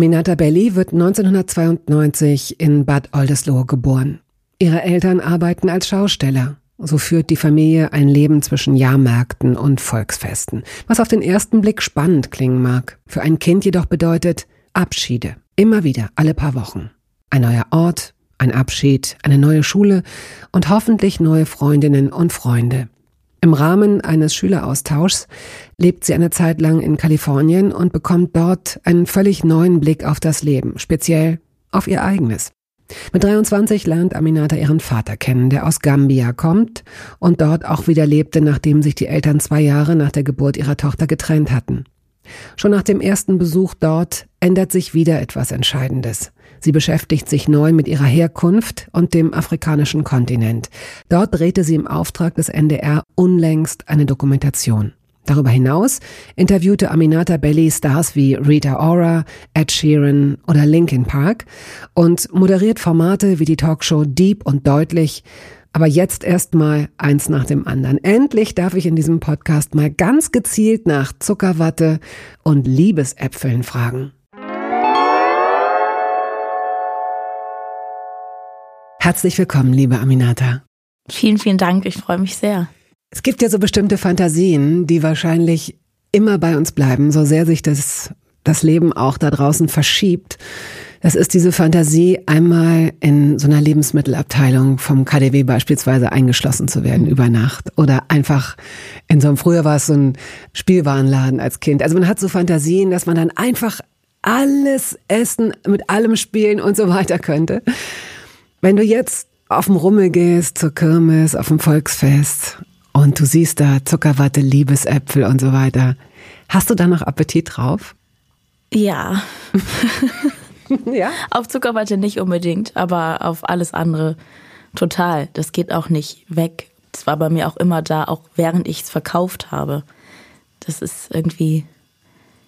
Aminata Belli wird 1992 in Bad Oldesloe geboren. Ihre Eltern arbeiten als Schausteller. So führt die Familie ein Leben zwischen Jahrmärkten und Volksfesten, was auf den ersten Blick spannend klingen mag, für ein Kind jedoch bedeutet Abschiede, immer wieder, alle paar Wochen. Ein neuer Ort, ein Abschied, eine neue Schule und hoffentlich neue Freundinnen und Freunde. Im Rahmen eines Schüleraustauschs lebt sie eine Zeit lang in Kalifornien und bekommt dort einen völlig neuen Blick auf das Leben, speziell auf ihr eigenes. Mit 23 lernt Aminata ihren Vater kennen, der aus Gambia kommt und dort auch wieder lebte, nachdem sich die Eltern zwei Jahre nach der Geburt ihrer Tochter getrennt hatten. Schon nach dem ersten Besuch dort ändert sich wieder etwas Entscheidendes. Sie beschäftigt sich neu mit ihrer Herkunft und dem afrikanischen Kontinent. Dort drehte sie im Auftrag des NDR unlängst eine Dokumentation. Darüber hinaus interviewte Aminata Belli Stars wie Rita Ora, Ed Sheeran oder Linkin Park und moderiert Formate wie die Talkshow Deep und Deutlich. Aber jetzt erstmal eins nach dem anderen. Endlich darf ich in diesem Podcast mal ganz gezielt nach Zuckerwatte und Liebesäpfeln fragen. Herzlich willkommen, liebe Aminata. Vielen, vielen Dank. Ich freue mich sehr. Es gibt ja so bestimmte Fantasien, die wahrscheinlich immer bei uns bleiben, so sehr sich das, das Leben auch da draußen verschiebt. Das ist diese Fantasie, einmal in so einer Lebensmittelabteilung vom KDW beispielsweise eingeschlossen zu werden über Nacht oder einfach in so einem, früher war es so ein Spielwarenladen als Kind. Also man hat so Fantasien, dass man dann einfach alles essen, mit allem spielen und so weiter könnte. Wenn du jetzt auf dem Rummel gehst, zur Kirmes, auf dem Volksfest und du siehst da Zuckerwatte, Liebesäpfel und so weiter, hast du da noch Appetit drauf? Ja. ja. Auf Zuckerwatte nicht unbedingt, aber auf alles andere total. Das geht auch nicht weg. Das war bei mir auch immer da, auch während ich es verkauft habe. Das ist irgendwie.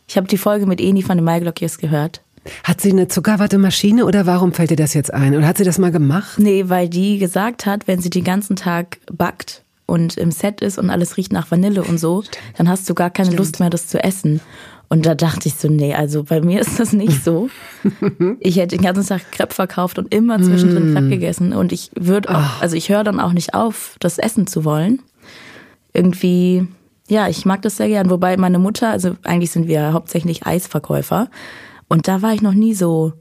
Ich habe die Folge mit Eni von den Maiglockiers gehört hat sie eine Zuckerwattemaschine oder warum fällt dir das jetzt ein? Oder hat sie das mal gemacht? Nee, weil die gesagt hat, wenn sie den ganzen Tag backt und im Set ist und alles riecht nach Vanille und so, Stimmt. dann hast du gar keine Stimmt. Lust mehr, das zu essen. Und da dachte ich so, nee, also bei mir ist das nicht so. ich hätte den ganzen Tag Crepe verkauft und immer zwischendrin mm. Crepe gegessen. Und ich würde auch, ah. also ich höre dann auch nicht auf, das essen zu wollen. Irgendwie, ja, ich mag das sehr gern. Wobei meine Mutter, also eigentlich sind wir hauptsächlich Eisverkäufer. Und da war ich noch nie so,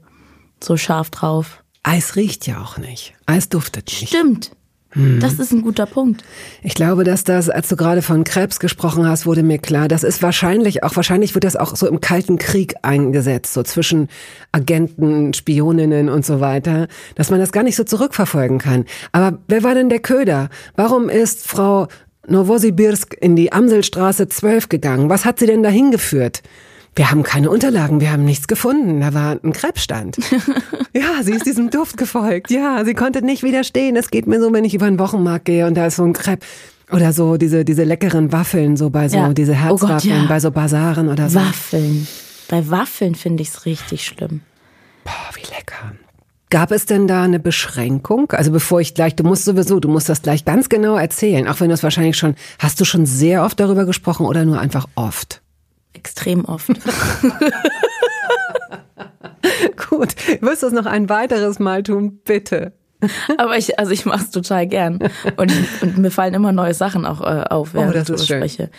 so scharf drauf. Eis riecht ja auch nicht. Eis duftet nicht. Stimmt. Hm. Das ist ein guter Punkt. Ich glaube, dass das, als du gerade von Krebs gesprochen hast, wurde mir klar, das ist wahrscheinlich auch, wahrscheinlich wird das auch so im Kalten Krieg eingesetzt, so zwischen Agenten, Spioninnen und so weiter, dass man das gar nicht so zurückverfolgen kann. Aber wer war denn der Köder? Warum ist Frau Novosibirsk in die Amselstraße 12 gegangen? Was hat sie denn dahin geführt? Wir haben keine Unterlagen, wir haben nichts gefunden. Da war ein Krebsstand. ja, sie ist diesem Duft gefolgt. Ja, sie konnte nicht widerstehen. Es geht mir so, wenn ich über einen Wochenmarkt gehe und da ist so ein Crepe. Oder so diese, diese leckeren Waffeln, so bei so, ja. diese Herzwaffeln, oh Gott, ja. bei so Basaren oder so. Waffeln. Bei Waffeln finde ich es richtig schlimm. Boah, wie lecker. Gab es denn da eine Beschränkung? Also bevor ich gleich, du musst sowieso, du musst das gleich ganz genau erzählen, auch wenn du es wahrscheinlich schon, hast du schon sehr oft darüber gesprochen oder nur einfach oft? Extrem oft. Gut, wirst du es noch ein weiteres Mal tun, bitte. Aber ich, also ich mache es total gern. Und, und, mir fallen immer neue Sachen auch äh, auf, während oh, ich darüber spreche.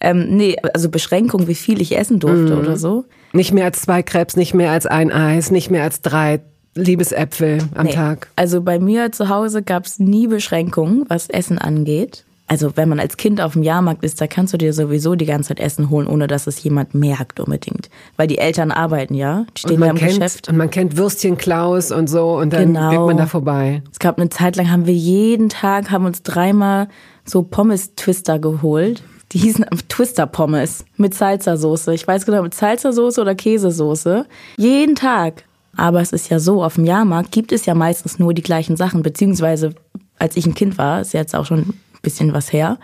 Ähm, nee, also Beschränkung, wie viel ich essen durfte mm. oder so. Nicht mehr als zwei Krebs, nicht mehr als ein Eis, nicht mehr als drei Liebesäpfel am nee. Tag. Also bei mir zu Hause gab es nie Beschränkungen, was Essen angeht also wenn man als Kind auf dem Jahrmarkt ist, da kannst du dir sowieso die ganze Zeit Essen holen, ohne dass es jemand merkt unbedingt. Weil die Eltern arbeiten, ja, die stehen ja im kennt, Geschäft. Und man kennt Würstchen Klaus und so und dann genau. geht man da vorbei. Es gab eine Zeit lang, haben wir jeden Tag, haben uns dreimal so Pommes-Twister geholt. Die hießen Twister-Pommes mit Salsa-Soße. Ich weiß genau, mit Salsa-Soße oder Käsesoße. Jeden Tag. Aber es ist ja so, auf dem Jahrmarkt gibt es ja meistens nur die gleichen Sachen. Beziehungsweise, als ich ein Kind war, ist jetzt auch schon bisschen was her,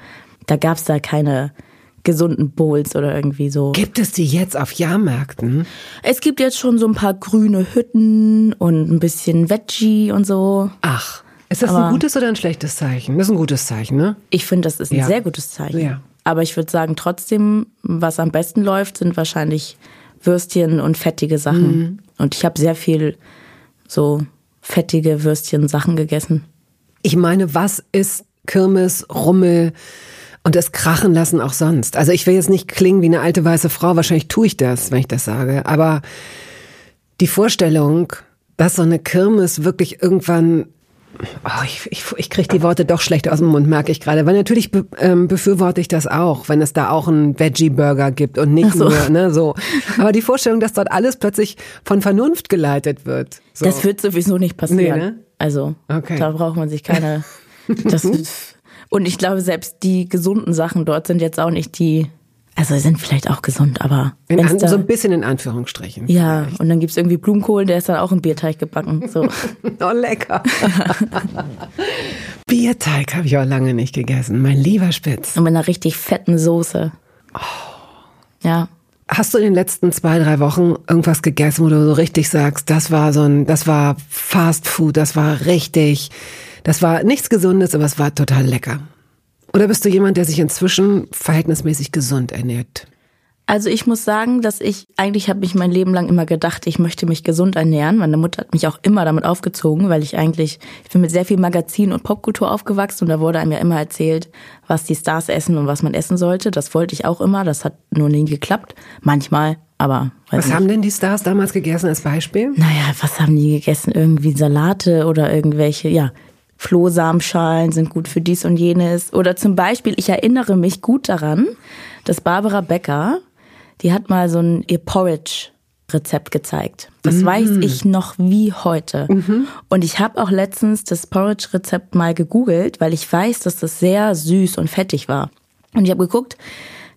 da gab es da keine gesunden Bowls oder irgendwie so. Gibt es die jetzt auf Jahrmärkten? Es gibt jetzt schon so ein paar grüne Hütten und ein bisschen Veggie und so. Ach, ist das Aber ein gutes oder ein schlechtes Zeichen? Das ist ein gutes Zeichen, ne? Ich finde, das ist ein ja. sehr gutes Zeichen. Ja. Aber ich würde sagen, trotzdem, was am besten läuft, sind wahrscheinlich Würstchen und fettige Sachen. Mhm. Und ich habe sehr viel so fettige Würstchen-Sachen gegessen. Ich meine, was ist Kirmes, Rummel und das Krachen lassen auch sonst? Also ich will jetzt nicht klingen wie eine alte weiße Frau, wahrscheinlich tue ich das, wenn ich das sage, aber die Vorstellung, dass so eine Kirmes wirklich irgendwann Oh, ich, ich, ich kriege die Worte doch schlecht aus dem Mund, merke ich gerade. Weil natürlich be, ähm, befürworte ich das auch, wenn es da auch einen Veggie-Burger gibt und nicht so. nur, ne, so. Aber die Vorstellung, dass dort alles plötzlich von Vernunft geleitet wird. So. Das wird sowieso nicht passieren. Nee, ne? Also, okay. da braucht man sich keine. Das, und ich glaube, selbst die gesunden Sachen dort sind jetzt auch nicht die also sind vielleicht auch gesund, aber. In an, da, so ein bisschen in Anführungsstrichen. Ja, vielleicht. und dann gibt's irgendwie Blumenkohl, der ist dann auch im Bierteig gebacken. So. oh, lecker. Bierteig habe ich auch lange nicht gegessen. Mein lieber Spitz. Und mit einer richtig fetten Soße. Oh. Ja. Hast du in den letzten zwei, drei Wochen irgendwas gegessen, wo du so richtig sagst, das war so ein, das war Fast Food, das war richtig, das war nichts Gesundes, aber es war total lecker? Oder bist du jemand, der sich inzwischen verhältnismäßig gesund ernährt? Also ich muss sagen, dass ich eigentlich habe mich mein Leben lang immer gedacht, ich möchte mich gesund ernähren. Meine Mutter hat mich auch immer damit aufgezogen, weil ich eigentlich ich bin mit sehr viel Magazin und Popkultur aufgewachsen und da wurde einem ja immer erzählt, was die Stars essen und was man essen sollte. Das wollte ich auch immer, das hat nur nie geklappt. Manchmal, aber was nicht. haben denn die Stars damals gegessen als Beispiel? Naja, was haben die gegessen? Irgendwie Salate oder irgendwelche, ja, Flohsamenschalen sind gut für dies und jenes. Oder zum Beispiel, ich erinnere mich gut daran, dass Barbara Becker, die hat mal so ein ihr Porridge Rezept gezeigt. Das mhm. weiß ich noch wie heute. Mhm. Und ich habe auch letztens das Porridge-Rezept mal gegoogelt, weil ich weiß, dass das sehr süß und fettig war. Und ich habe geguckt,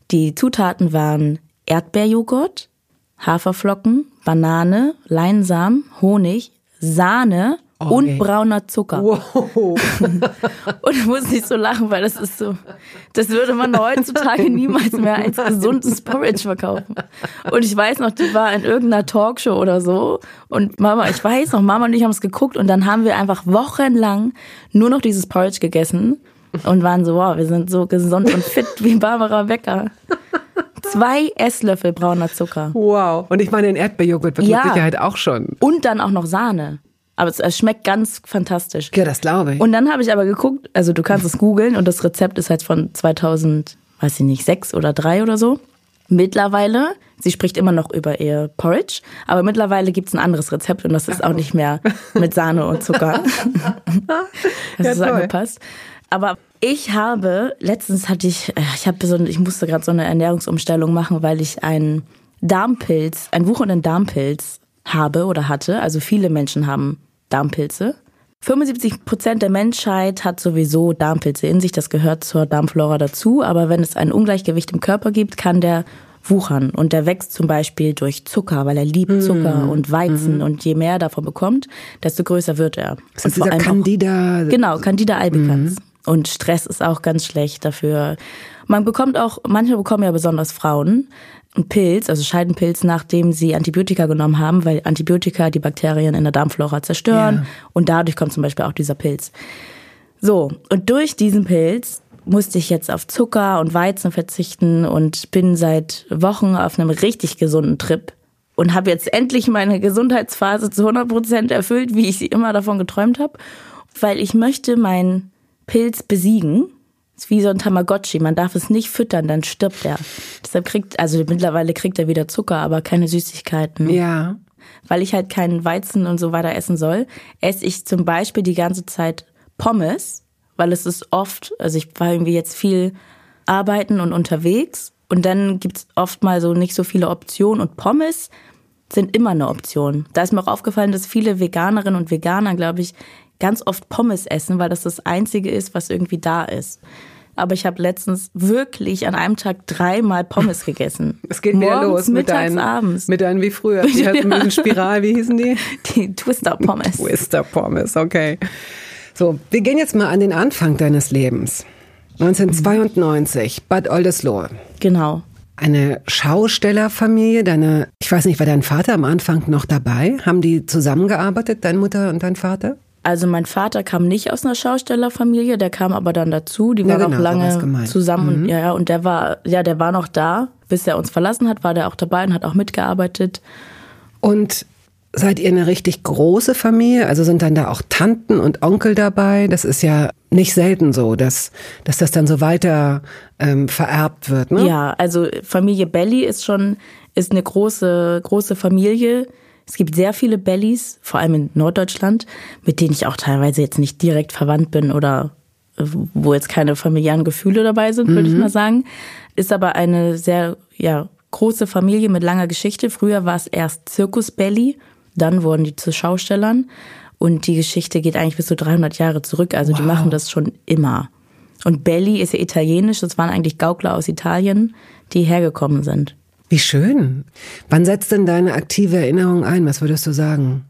die Zutaten waren Erdbeerjoghurt, Haferflocken, Banane, Leinsamen, Honig, Sahne Oh, und brauner Zucker. Wow. und muss nicht so lachen, weil das ist so, das würde man heutzutage niemals mehr als gesundes Porridge verkaufen. Und ich weiß noch, die war in irgendeiner Talkshow oder so und Mama, ich weiß noch, Mama und ich haben es geguckt und dann haben wir einfach wochenlang nur noch dieses Porridge gegessen und waren so, wow, wir sind so gesund und fit wie Barbara Becker. Zwei Esslöffel brauner Zucker. Wow. Und ich meine, den Erdbeerjoghurt wird ja. mit Sicherheit auch schon. Und dann auch noch Sahne. Aber es, es schmeckt ganz fantastisch. Ja, das glaube ich. Und dann habe ich aber geguckt, also du kannst es googeln und das Rezept ist halt von 2000, weiß ich nicht, sechs oder drei oder so. Mittlerweile, sie spricht immer noch über ihr Porridge, aber mittlerweile gibt es ein anderes Rezept und das ist auch nicht mehr mit Sahne und Zucker. das ja, ist toll. angepasst. Aber ich habe, letztens hatte ich, äh, ich habe so, ich musste gerade so eine Ernährungsumstellung machen, weil ich einen Darmpilz, einen wuchernden Darmpilz habe oder hatte. Also viele Menschen haben Darmpilze. 75 Prozent der Menschheit hat sowieso Darmpilze in sich. Das gehört zur Darmflora dazu. Aber wenn es ein Ungleichgewicht im Körper gibt, kann der wuchern. Und der wächst zum Beispiel durch Zucker, weil er liebt hm. Zucker mhm. und Weizen. Mhm. Und je mehr er davon bekommt, desto größer wird er. Das ist dieser Candida. Auch, genau, Candida albicans. Mhm. Und Stress ist auch ganz schlecht dafür. Man bekommt auch, manche bekommen ja besonders Frauen, Pilz, also Scheidenpilz, nachdem sie Antibiotika genommen haben, weil Antibiotika die Bakterien in der Darmflora zerstören ja. und dadurch kommt zum Beispiel auch dieser Pilz. So, und durch diesen Pilz musste ich jetzt auf Zucker und Weizen verzichten und bin seit Wochen auf einem richtig gesunden Trip und habe jetzt endlich meine Gesundheitsphase zu 100 Prozent erfüllt, wie ich sie immer davon geträumt habe, weil ich möchte meinen Pilz besiegen ist wie so ein Tamagotchi. Man darf es nicht füttern, dann stirbt er. Deshalb kriegt, also mittlerweile kriegt er wieder Zucker, aber keine Süßigkeiten. Ja. Weil ich halt keinen Weizen und so weiter essen soll, esse ich zum Beispiel die ganze Zeit Pommes, weil es ist oft, also ich war irgendwie jetzt viel arbeiten und unterwegs und dann gibt's oft mal so nicht so viele Optionen und Pommes sind immer eine Option. Da ist mir auch aufgefallen, dass viele Veganerinnen und Veganer, glaube ich, ganz oft Pommes essen, weil das das Einzige ist, was irgendwie da ist. Aber ich habe letztens wirklich an einem Tag dreimal Pommes gegessen. Es geht wieder los mit mittags, deinen, abends. mit deinen wie früher. Die hatten mit den Spiral, wie hießen die? Die Twister Pommes. Twister Pommes, okay. So, wir gehen jetzt mal an den Anfang deines Lebens. 1992, Bad Oldesloe. Genau. Eine Schaustellerfamilie, deine, ich weiß nicht, war dein Vater am Anfang noch dabei? Haben die zusammengearbeitet, deine Mutter und dein Vater? Also mein Vater kam nicht aus einer Schaustellerfamilie, der kam aber dann dazu. Die Ja, waren genau, auch lange zusammen und ja, ja, und der war, ja, der war noch da, bis er uns verlassen hat, war der auch dabei und hat auch mitgearbeitet. Und seid ihr eine richtig große Familie? Also sind dann da auch Tanten und Onkel dabei? Das ist ja nicht selten so, dass, dass das dann so weiter ähm, vererbt wird, ne? Ja, also Familie Belly ist schon, ist eine große, große Familie. Es gibt sehr viele Bellys, vor allem in Norddeutschland, mit denen ich auch teilweise jetzt nicht direkt verwandt bin oder äh, wo jetzt keine familiären Gefühle dabei sind, würde ich mal sagen. Ist aber eine sehr, ja, große Familie mit langer Geschichte. Früher war es erst Zirkus Belly, dann wurden die zu Schaustellern und die Geschichte geht eigentlich bis zu 300 Jahre zurück. Also die machen das schon immer. Und Belly ist ja italienisch, das waren eigentlich Gaukler aus Italien, die hergekommen sind. Wie schön. Wann setzt denn deine aktive Erinnerung ein? Was würdest du sagen?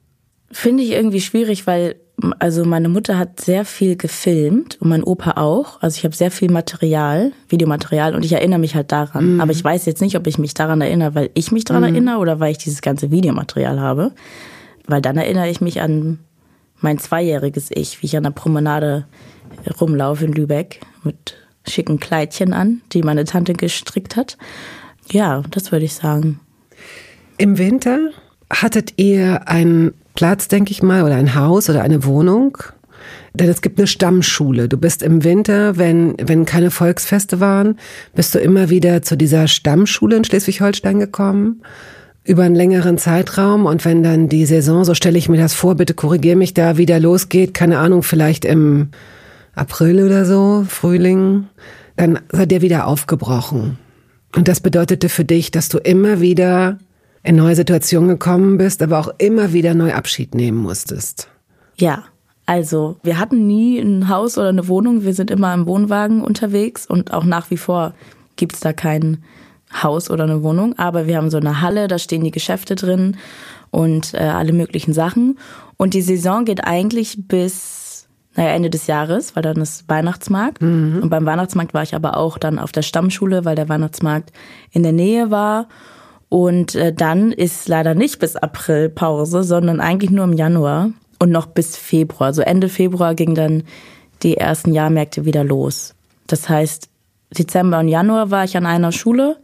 Finde ich irgendwie schwierig, weil also meine Mutter hat sehr viel gefilmt und mein Opa auch. Also ich habe sehr viel Material, Videomaterial und ich erinnere mich halt daran. Aber ich weiß jetzt nicht, ob ich mich daran erinnere, weil ich mich daran erinnere oder weil ich dieses ganze Videomaterial habe. Weil dann erinnere ich mich an mein zweijähriges Ich, wie ich an der Promenade rumlaufe in Lübeck mit schicken Kleidchen an, die meine Tante gestrickt hat. Ja, das würde ich sagen. Im Winter hattet ihr einen Platz, denke ich mal, oder ein Haus oder eine Wohnung? Denn es gibt eine Stammschule. Du bist im Winter, wenn, wenn keine Volksfeste waren, bist du immer wieder zu dieser Stammschule in Schleswig-Holstein gekommen. Über einen längeren Zeitraum. Und wenn dann die Saison, so stelle ich mir das vor, bitte korrigier mich, da wieder losgeht, keine Ahnung, vielleicht im April oder so, Frühling, dann seid ihr wieder aufgebrochen. Und das bedeutete für dich, dass du immer wieder in neue Situationen gekommen bist, aber auch immer wieder neu Abschied nehmen musstest. Ja, also wir hatten nie ein Haus oder eine Wohnung. Wir sind immer im Wohnwagen unterwegs und auch nach wie vor gibt's da kein Haus oder eine Wohnung. Aber wir haben so eine Halle, da stehen die Geschäfte drin und äh, alle möglichen Sachen. Und die Saison geht eigentlich bis naja, Ende des Jahres, weil dann ist Weihnachtsmarkt. Und beim Weihnachtsmarkt war ich aber auch dann auf der Stammschule, weil der Weihnachtsmarkt in der Nähe war. Und äh, dann ist leider nicht bis April Pause, sondern eigentlich nur im Januar und noch bis Februar. Also Ende Februar ging dann die ersten Jahrmärkte wieder los. Das heißt, Dezember und Januar war ich an einer Schule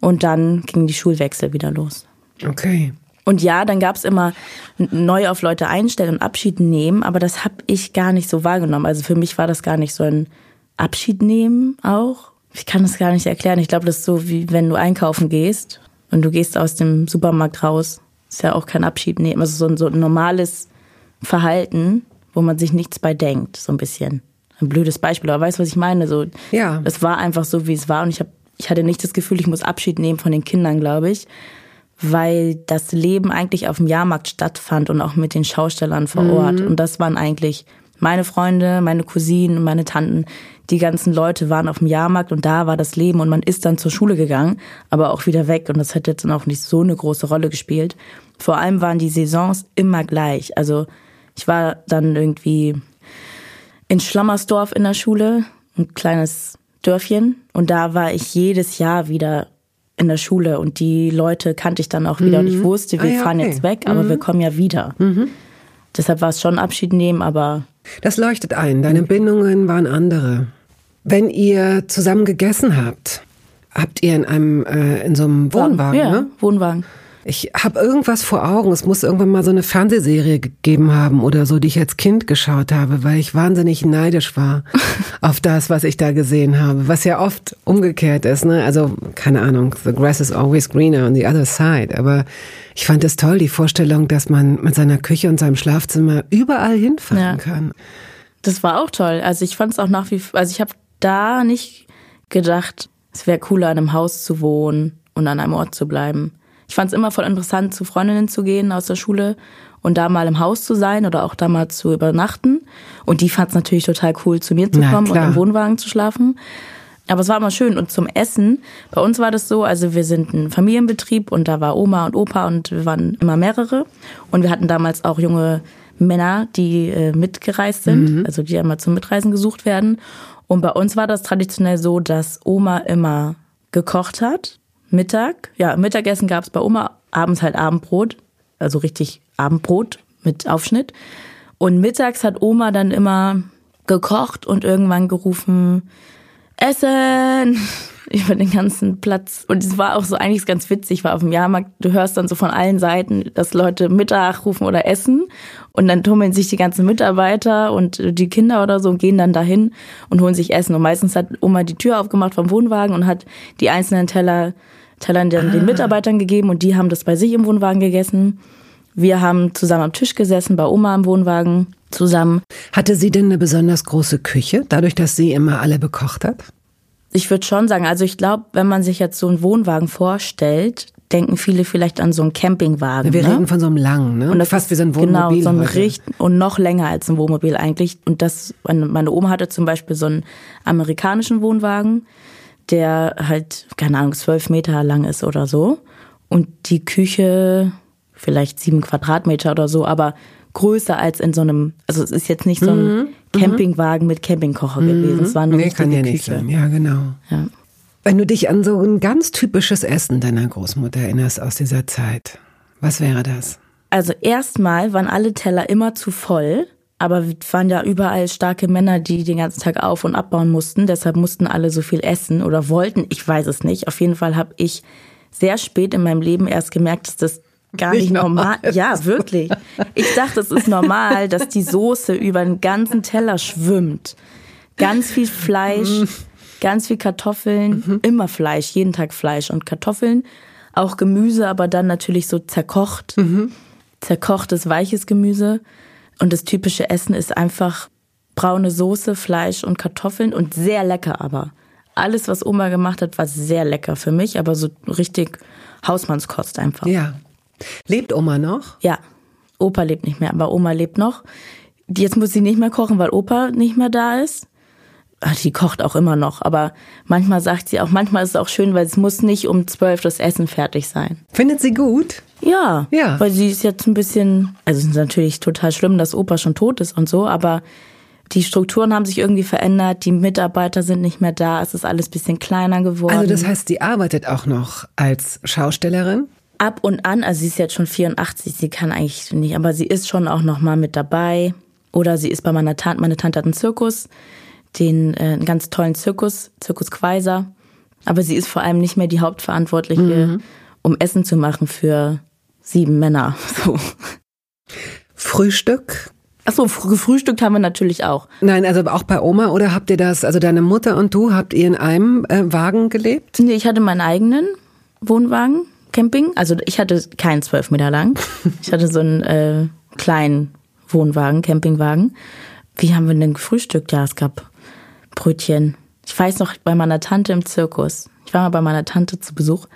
und dann ging die Schulwechsel wieder los. Okay. Und ja, dann gab's immer neu auf Leute einstellen und Abschied nehmen, aber das habe ich gar nicht so wahrgenommen. Also für mich war das gar nicht so ein Abschied nehmen auch. Ich kann das gar nicht erklären. Ich glaube, das ist so wie wenn du einkaufen gehst und du gehst aus dem Supermarkt raus. Ist ja auch kein Abschied nehmen. Also so ein, so ein normales Verhalten, wo man sich nichts bei denkt, so ein bisschen. Ein blödes Beispiel, aber weißt du, was ich meine? So, Ja. es war einfach so, wie es war und ich, hab, ich hatte nicht das Gefühl, ich muss Abschied nehmen von den Kindern, glaube ich, weil das Leben eigentlich auf dem Jahrmarkt stattfand und auch mit den Schaustellern vor Ort. Und das waren eigentlich meine Freunde, meine Cousinen, meine Tanten. Die ganzen Leute waren auf dem Jahrmarkt und da war das Leben und man ist dann zur Schule gegangen, aber auch wieder weg und das hat jetzt dann auch nicht so eine große Rolle gespielt. Vor allem waren die Saisons immer gleich. Also ich war dann irgendwie in Schlammersdorf in der Schule, ein kleines Dörfchen. Und da war ich jedes Jahr wieder in der Schule und die Leute kannte ich dann auch wieder und ich wusste, wir Ah ja, fahren okay. jetzt weg, aber wir kommen ja wieder. Deshalb war es schon Abschied nehmen, aber Das leuchtet ein. Deine Bindungen waren andere. Wenn ihr zusammen gegessen habt, habt ihr in einem äh, in so einem Wohnwagen, ja, ne? Wohnwagen. Ich habe irgendwas vor Augen. Es muss irgendwann mal so eine Fernsehserie gegeben haben oder so, die ich als Kind geschaut habe, weil ich wahnsinnig neidisch war auf das, was ich da gesehen habe. Was ja oft umgekehrt ist, ne? Also, keine Ahnung, the grass is always greener on the other side. Aber ich fand es toll, die Vorstellung, dass man mit seiner Küche und seinem Schlafzimmer überall hinfahren Ja. kann. Das war auch toll. Also ich fand es auch nach wie vor, also ich habe da nicht gedacht, es wäre cooler, in einem Haus zu wohnen und an einem Ort zu bleiben. Ich fand es immer voll interessant, zu Freundinnen zu gehen aus der Schule und da mal im Haus zu sein oder auch da mal zu übernachten. Und die fand es natürlich total cool, zu mir zu kommen und im Wohnwagen zu schlafen. Aber es war immer schön. Und zum Essen, bei uns war das so, also wir sind ein Familienbetrieb und da war Oma und Opa und wir waren immer mehrere. Und wir hatten damals auch junge Männer, die äh, mitgereist sind, mhm. also die einmal zum Mitreisen gesucht werden. Und bei uns war das traditionell so, dass Oma immer gekocht hat. Mittag, ja, Mittagessen gab es bei Oma, abends halt Abendbrot, also richtig Abendbrot mit Aufschnitt. Und mittags hat Oma dann immer gekocht und irgendwann gerufen, Essen! über den ganzen Platz. Und es war auch so eigentlich ganz witzig, war auf dem Jahrmarkt, du hörst dann so von allen Seiten, dass Leute Mittag rufen oder essen. Und dann tummeln sich die ganzen Mitarbeiter und die Kinder oder so und gehen dann dahin und holen sich Essen. Und meistens hat Oma die Tür aufgemacht vom Wohnwagen und hat die einzelnen Teller, Tellern dann ah. den Mitarbeitern gegeben und die haben das bei sich im Wohnwagen gegessen. Wir haben zusammen am Tisch gesessen, bei Oma im Wohnwagen zusammen. Hatte sie denn eine besonders große Küche, dadurch, dass sie immer alle bekocht hat? Ich würde schon sagen, also ich glaube, wenn man sich jetzt so einen Wohnwagen vorstellt, denken viele vielleicht an so einen Campingwagen. Wir ne? reden von so einem langen, ne? Und das fast wie so ein Wohnmobil. Genau, so ein Richt und noch länger als ein Wohnmobil eigentlich. Und das, meine Oma hatte zum Beispiel so einen amerikanischen Wohnwagen, der halt, keine Ahnung, zwölf Meter lang ist oder so. Und die Küche vielleicht sieben Quadratmeter oder so, aber größer als in so einem, also es ist jetzt nicht so ein mhm. mhm. Campingwagen mit Campingkocher mhm. gewesen. Es war eine nee, kann ja Küche. nicht sein. Ja, genau. Ja. Wenn du dich an so ein ganz typisches Essen deiner Großmutter erinnerst aus dieser Zeit, was wäre das? Also erstmal waren alle Teller immer zu voll, aber es waren ja überall starke Männer, die den ganzen Tag auf und abbauen mussten. Deshalb mussten alle so viel essen oder wollten. Ich weiß es nicht. Auf jeden Fall habe ich sehr spät in meinem Leben erst gemerkt, dass das gar nicht, nicht normal. normal. Ja, wirklich. Ich dachte, es ist normal, dass die Soße über den ganzen Teller schwimmt. Ganz viel Fleisch, mhm. ganz viel Kartoffeln, mhm. immer Fleisch, jeden Tag Fleisch und Kartoffeln. Auch Gemüse, aber dann natürlich so zerkocht. Mhm. Zerkochtes, weiches Gemüse. Und das typische Essen ist einfach braune Soße, Fleisch und Kartoffeln und sehr lecker aber. Alles, was Oma gemacht hat, war sehr lecker für mich, aber so richtig Hausmannskost einfach. Ja. Lebt Oma noch? Ja. Opa lebt nicht mehr, aber Oma lebt noch. Jetzt muss sie nicht mehr kochen, weil Opa nicht mehr da ist. Ach, die kocht auch immer noch, aber manchmal sagt sie auch, manchmal ist es auch schön, weil es muss nicht um zwölf das Essen fertig sein. Findet sie gut? Ja, ja. Weil sie ist jetzt ein bisschen, also es ist natürlich total schlimm, dass Opa schon tot ist und so, aber die Strukturen haben sich irgendwie verändert, die Mitarbeiter sind nicht mehr da, es ist alles bisschen kleiner geworden. Also das heißt, sie arbeitet auch noch als Schaustellerin? ab und an, also sie ist jetzt schon 84, sie kann eigentlich nicht, aber sie ist schon auch noch mal mit dabei. Oder sie ist bei meiner Tante, meine Tante hat einen Zirkus, den äh, einen ganz tollen Zirkus, Zirkus Quaiser. Aber sie ist vor allem nicht mehr die Hauptverantwortliche, mhm. um Essen zu machen für sieben Männer. So. Frühstück? Achso, gefrühstückt haben wir natürlich auch. Nein, also auch bei Oma oder habt ihr das, also deine Mutter und du, habt ihr in einem äh, Wagen gelebt? Nee, ich hatte meinen eigenen Wohnwagen Camping. Also ich hatte keinen zwölf Meter lang. Ich hatte so einen äh, kleinen Wohnwagen, Campingwagen. Wie haben wir denn gefrühstückt? Ja, es gab Brötchen. Ich weiß noch, bei meiner Tante im Zirkus. Ich war mal bei meiner Tante zu Besuch.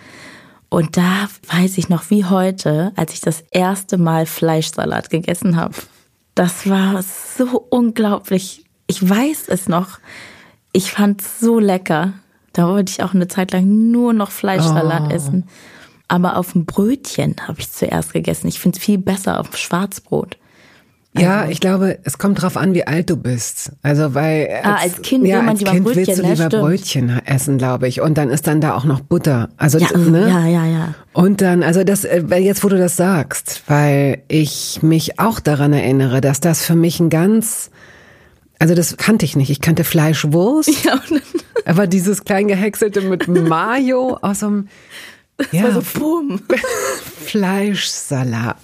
Und da weiß ich noch wie heute, als ich das erste Mal Fleischsalat gegessen habe. Das war so unglaublich. Ich weiß es noch. Ich fand es so lecker. Da wollte ich auch eine Zeit lang nur noch Fleischsalat oh. essen. Aber auf dem Brötchen habe ich zuerst gegessen. Ich finde es viel besser auf Schwarzbrot. Also, ja, ich glaube, es kommt drauf an, wie alt du bist. Also weil als, ah, als Kind ja, als kind Brötchen, willst du lieber ne? Brötchen essen, glaube ich. Und dann ist dann da auch noch Butter. Also ja, ne? ja, ja, ja. Und dann, also das, äh, jetzt wo du das sagst, weil ich mich auch daran erinnere, dass das für mich ein ganz, also das kannte ich nicht. Ich kannte Fleischwurst, ja, aber dieses klein gehäckselte mit Mayo aus das ja. war so bumm. Fleischsalat.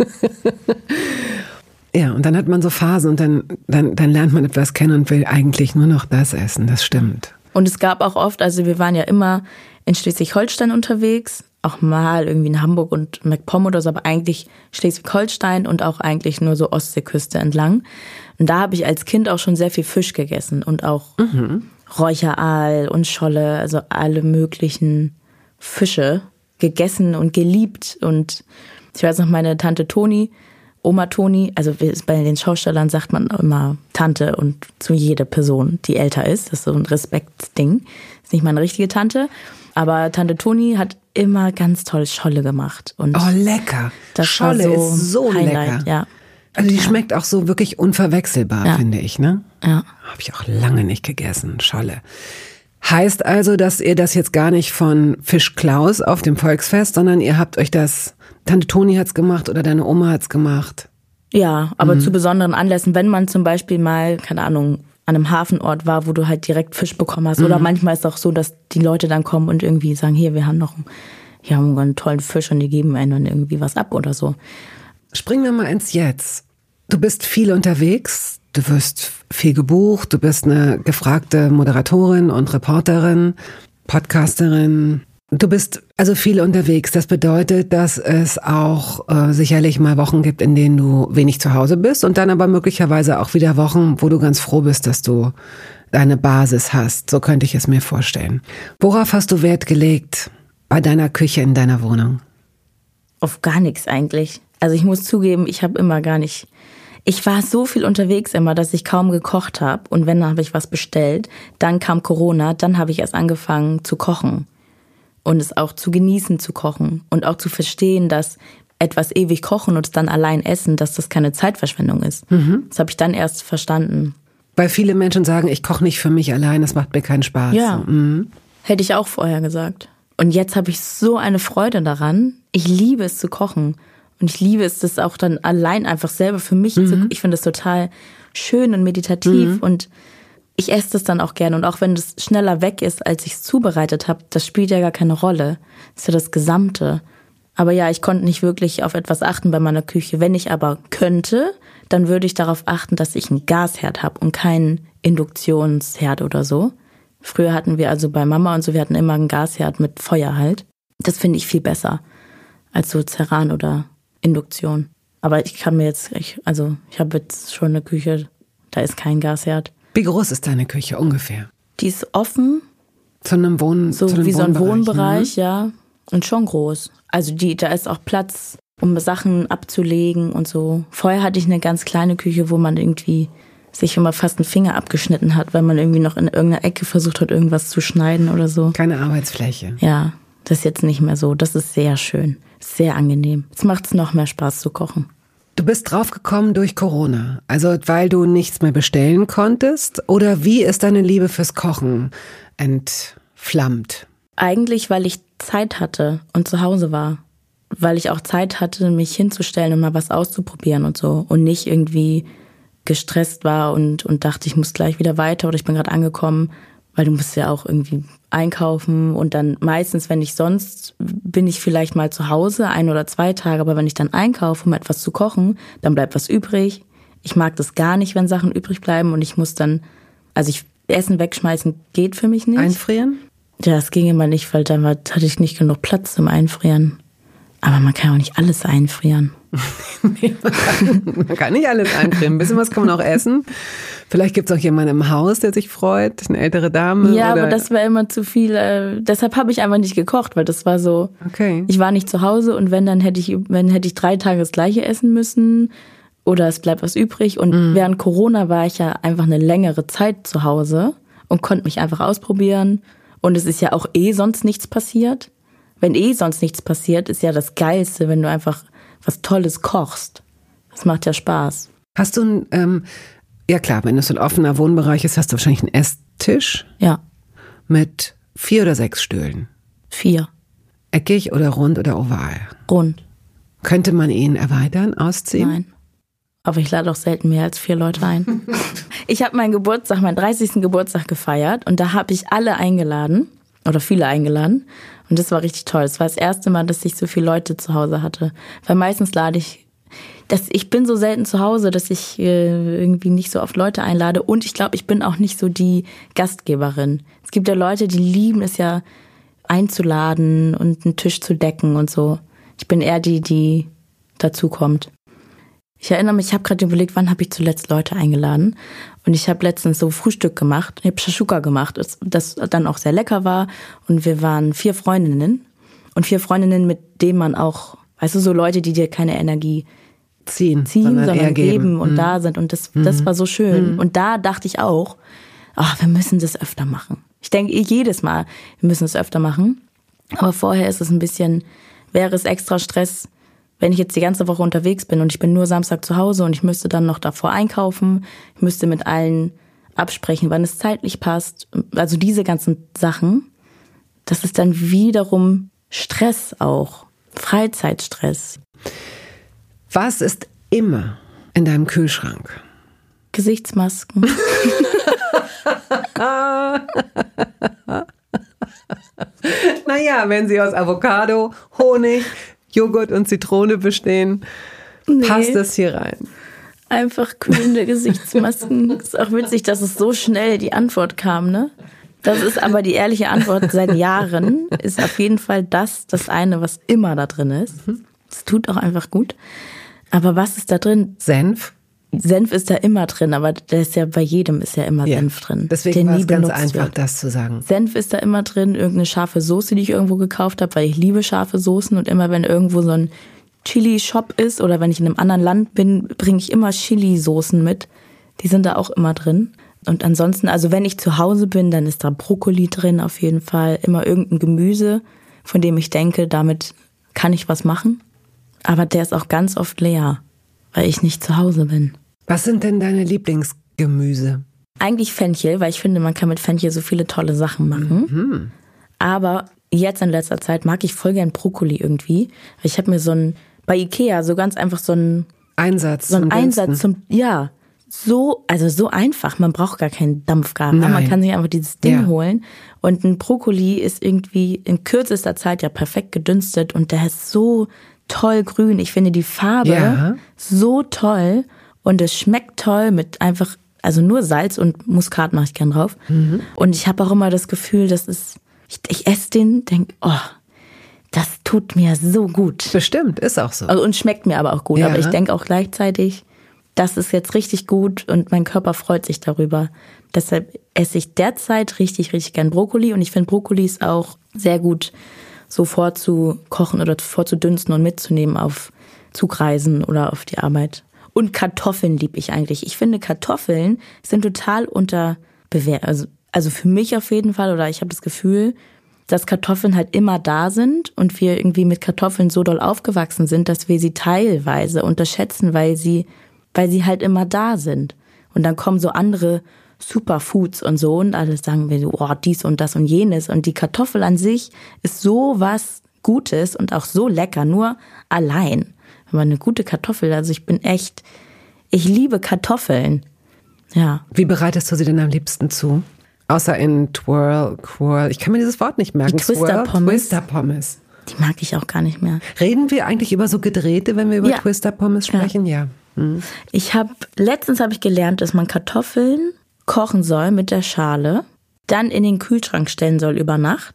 ja, und dann hat man so Phasen und dann, dann, dann lernt man etwas kennen und will eigentlich nur noch das essen. Das stimmt. Und es gab auch oft, also wir waren ja immer in Schleswig-Holstein unterwegs, auch mal irgendwie in Hamburg und MacPom oder so, aber eigentlich Schleswig-Holstein und auch eigentlich nur so Ostseeküste entlang. Und da habe ich als Kind auch schon sehr viel Fisch gegessen und auch mhm. Räucheraal und Scholle, also alle möglichen Fische gegessen und geliebt und Ich weiß noch, meine Tante Toni, Oma Toni, also bei den Schaustellern sagt man immer Tante und zu jeder Person, die älter ist. Das ist so ein Respektding. Ist nicht meine richtige Tante. Aber Tante Toni hat immer ganz toll Scholle gemacht. Und oh, lecker. Das Scholle so ist so Highlight, lecker. Ja. Also die Ja. schmeckt auch so wirklich unverwechselbar, Ja. finde ich, ne? Ja. Habe ich auch lange nicht gegessen, Scholle. Heißt also, dass ihr das jetzt gar nicht von Fisch Klaus auf dem Volksfest, sondern ihr habt euch das, Tante Toni hat's gemacht oder deine Oma hat's gemacht. Ja, aber Mhm. zu besonderen Anlässen, wenn man zum Beispiel mal, keine Ahnung, an einem Hafenort war, wo du halt direkt Fisch bekommen hast. Mhm. Oder manchmal ist es auch so, dass die Leute dann kommen und irgendwie sagen, hier, wir haben noch einen, hier haben wir einen tollen Fisch und die geben einem dann irgendwie was ab oder so. Springen wir mal ins Jetzt. Du bist viel unterwegs, du wirst viel gebucht, du bist eine gefragte Moderatorin und Reporterin, Podcasterin. Du bist also viel unterwegs. Das bedeutet, dass es auch äh, sicherlich mal Wochen gibt, in denen du wenig zu Hause bist und dann aber möglicherweise auch wieder Wochen, wo du ganz froh bist, dass du deine Basis hast. So könnte ich es mir vorstellen. Worauf hast du Wert gelegt bei deiner Küche in deiner Wohnung? Auf gar nichts eigentlich. Also ich muss zugeben, ich habe immer gar nicht. Ich war so viel unterwegs immer, dass ich kaum gekocht habe. Und wenn, dann habe ich was bestellt. Dann kam Corona, dann habe ich erst angefangen zu kochen. Und es auch zu genießen zu kochen. Und auch zu verstehen, dass etwas ewig kochen und es dann allein essen, dass das keine Zeitverschwendung ist. Das habe ich dann erst verstanden. Weil viele Menschen sagen, ich koche nicht für mich allein, das macht mir keinen Spaß. Ja. Mhm. Hätte ich auch vorher gesagt. Und jetzt habe ich so eine Freude daran. Ich liebe es zu kochen. Und ich liebe es, das auch dann allein einfach selber für mich zu. Ich finde es total schön und meditativ. Und ich esse das dann auch gerne. Und auch wenn das schneller weg ist, als ich es zubereitet habe, das spielt ja gar keine Rolle. Das ist ja das Gesamte. Aber ja, ich konnte nicht wirklich auf etwas achten bei meiner Küche. Wenn ich aber könnte, dann würde ich darauf achten, dass ich einen Gasherd habe und keinen Induktionsherd oder so. Früher hatten wir also bei Mama und so, wir hatten immer einen Gasherd mit Feuer halt. Das finde ich viel besser als so Ceran oder Induktion. Aber ich kann mir jetzt, ich, also ich habe jetzt schon eine Küche, da ist kein Gasherd. Wie groß ist deine Küche ungefähr? Die ist offen, Zu einem Wohn so zu einem wie so ein Wohnbereich, Wohnbereich, ja. Und schon groß. Also die, da ist auch Platz, um Sachen abzulegen und so. Vorher hatte ich eine ganz kleine Küche, wo man irgendwie sich immer fast einen Finger abgeschnitten hat, weil man irgendwie noch in irgendeiner Ecke versucht hat, irgendwas zu schneiden oder so. Ne? Keine Arbeitsfläche. Ja, das ist jetzt nicht mehr so. Das ist sehr schön. Sehr angenehm. Jetzt macht es noch mehr Spaß zu kochen. Du bist draufgekommen durch Corona, also weil du nichts mehr bestellen konntest? Oder wie ist deine Liebe fürs Kochen entflammt? Eigentlich, weil ich Zeit hatte und zu Hause war. Weil ich auch Zeit hatte, mich hinzustellen und mal was auszuprobieren und so. Und nicht irgendwie gestresst war und, und dachte, ich muss gleich wieder weiter oder ich bin gerade angekommen. Weil du musst ja auch irgendwie einkaufen und dann meistens, wenn ich sonst, bin ich vielleicht mal zu Hause, ein oder zwei Tage, aber wenn ich dann einkaufe, um etwas zu kochen, dann bleibt was übrig. Ich mag das gar nicht, wenn Sachen übrig bleiben und ich muss dann, also ich, Essen wegschmeißen geht für mich nicht. Einfrieren? Ja, das ging immer nicht, weil dann hatte ich nicht genug Platz zum Einfrieren. Aber man kann auch nicht alles einfrieren. Man kann nicht alles einfrieren. Ein bisschen was kann man auch essen. Vielleicht gibt es auch jemanden im Haus, der sich freut, eine ältere Dame. Ja, oder aber das war immer zu viel. Äh, deshalb habe ich einfach nicht gekocht, weil das war so. Okay. Ich war nicht zu Hause und wenn, dann hätte ich, wenn hätte ich drei Tage das gleiche essen müssen oder es bleibt was übrig. Und Mhm. während Corona war ich ja einfach eine längere Zeit zu Hause und konnte mich einfach ausprobieren. Und es ist ja auch eh sonst nichts passiert. Wenn eh sonst nichts passiert, ist ja das Geilste, wenn du einfach was Tolles kochst. Das macht ja Spaß. Hast du ein, ähm, ja klar, wenn es so ein offener Wohnbereich ist, hast du wahrscheinlich einen Esstisch Ja, mit vier oder sechs Stühlen. vier. Eckig oder rund oder oval. Rund. Könnte man ihn erweitern, ausziehen? Nein. Aber ich lade auch selten mehr als vier Leute ein. ich habe meinen Geburtstag, meinen 30. Geburtstag gefeiert und da habe ich alle eingeladen oder viele eingeladen und das war richtig toll. Es war das erste Mal, dass ich so viele Leute zu Hause hatte, weil meistens lade ich das, ich bin so selten zu Hause, dass ich äh, irgendwie nicht so oft Leute einlade und ich glaube, ich bin auch nicht so die Gastgeberin. Es gibt ja Leute, die lieben es ja einzuladen und einen Tisch zu decken und so. Ich bin eher die, die dazukommt. Ich erinnere mich, ich habe gerade überlegt, wann habe ich zuletzt Leute eingeladen. Und ich habe letztens so Frühstück gemacht. Ich habe Shashuka gemacht, das, dann auch sehr lecker war. Und wir waren vier Freundinnen. Und vier Freundinnen, mit denen man auch Weißt du, so Leute, die dir keine Energie ziehen, ziehen sondern, sondern geben. und Mhm. da sind. Und das, das war so schön. Und da dachte ich auch, ach, wir müssen das öfter machen. Ich denke eh jedes Mal, wir müssen es öfter machen. Aber vorher ist es ein bisschen, wäre es extra Stress, wenn ich jetzt die ganze Woche unterwegs bin und ich bin nur Samstag zu Hause und ich müsste dann noch davor einkaufen, ich müsste mit allen absprechen, wann es zeitlich passt. Also diese ganzen Sachen, das ist dann wiederum Stress auch. Freizeitstress. Was ist immer in deinem Kühlschrank? Gesichtsmasken. Naja, wenn sie aus Avocado, Honig, Joghurt und Zitrone bestehen, passt das hier rein. Einfach kühlende Gesichtsmasken. Ist auch witzig, dass es so schnell die Antwort kam, ne? Das ist aber die ehrliche Antwort seit Jahren. Ist auf jeden Fall das, das eine, was immer da drin ist. Es tut auch einfach gut. Aber was ist da drin? Senf? Senf ist da immer drin, aber der ist ja bei jedem ist ja immer Ja. Senf drin. Deswegen war nie es ganz einfach, wird. das zu sagen. Senf ist da immer drin, irgendeine scharfe Soße, die ich irgendwo gekauft habe, weil ich liebe scharfe Soßen und immer wenn irgendwo so ein Chili-Shop ist oder wenn ich in einem anderen Land bin, bringe ich immer Chili-Soßen mit. Die sind da auch immer drin. Und ansonsten, also wenn ich zu Hause bin, dann ist da Brokkoli drin auf jeden Fall, immer irgendein Gemüse, von dem ich denke, damit kann ich was machen. Aber der ist auch ganz oft leer, weil ich nicht zu Hause bin. Was sind denn deine Lieblingsgemüse? Eigentlich Fenchel, weil ich finde, man kann mit Fenchel so viele tolle Sachen machen. Aber jetzt in letzter Zeit mag ich voll gern Brokkoli irgendwie. Ich habe mir so ein, bei Ikea so ganz einfach so ein, Einsatz. so ein Einsatz zum, ja, so, also so einfach. Man braucht gar keinen Dampfgarer. Man Nein. kann sich einfach dieses Ding Ja. holen. Und ein Brokkoli ist irgendwie in kürzester Zeit ja perfekt gedünstet und der ist so toll grün. Ich finde die Farbe Ja. so toll und es schmeckt toll mit einfach, also nur Salz und Muskat mache ich gern drauf. Mhm. Und ich habe auch immer das Gefühl, das ist, ich, ich esse den, denk, oh, das tut mir so gut. Bestimmt, ist auch so. Also, und schmeckt mir aber auch gut. Ja. Aber ich denke auch gleichzeitig, das ist jetzt richtig gut und mein Körper freut sich darüber. Deshalb esse ich derzeit richtig, richtig gern Brokkoli und ich finde Brokkoli ist auch sehr gut so vorzukochen oder vorzudünsten und mitzunehmen auf Zugreisen oder auf die Arbeit. Und Kartoffeln lieb ich eigentlich. Ich finde Kartoffeln sind total unterbewertet. Also, also für mich auf jeden Fall oder ich habe das Gefühl, dass Kartoffeln halt immer da sind und wir irgendwie mit Kartoffeln so doll aufgewachsen sind, dass wir sie teilweise unterschätzen, weil sie, weil sie halt immer da sind. Und dann kommen so andere Superfoods und so und alles sagen wir so, oh, dies und das und jenes. Und die Kartoffel an sich ist so was Gutes und auch so lecker, nur allein. Man eine gute Kartoffel, also ich bin echt, ich liebe Kartoffeln. Ja. Wie bereitest du sie denn am liebsten zu? Außer in Twirl, Quirl. Ich kann mir dieses Wort nicht merken. Die Twister Pommes. Twister Pommes. Die mag ich auch gar nicht mehr. Reden wir eigentlich über so gedrehte, wenn wir über Ja. Twister Pommes sprechen? Ja. Ich habe letztens habe ich gelernt, dass man Kartoffeln kochen soll mit der Schale, dann in den Kühlschrank stellen soll über Nacht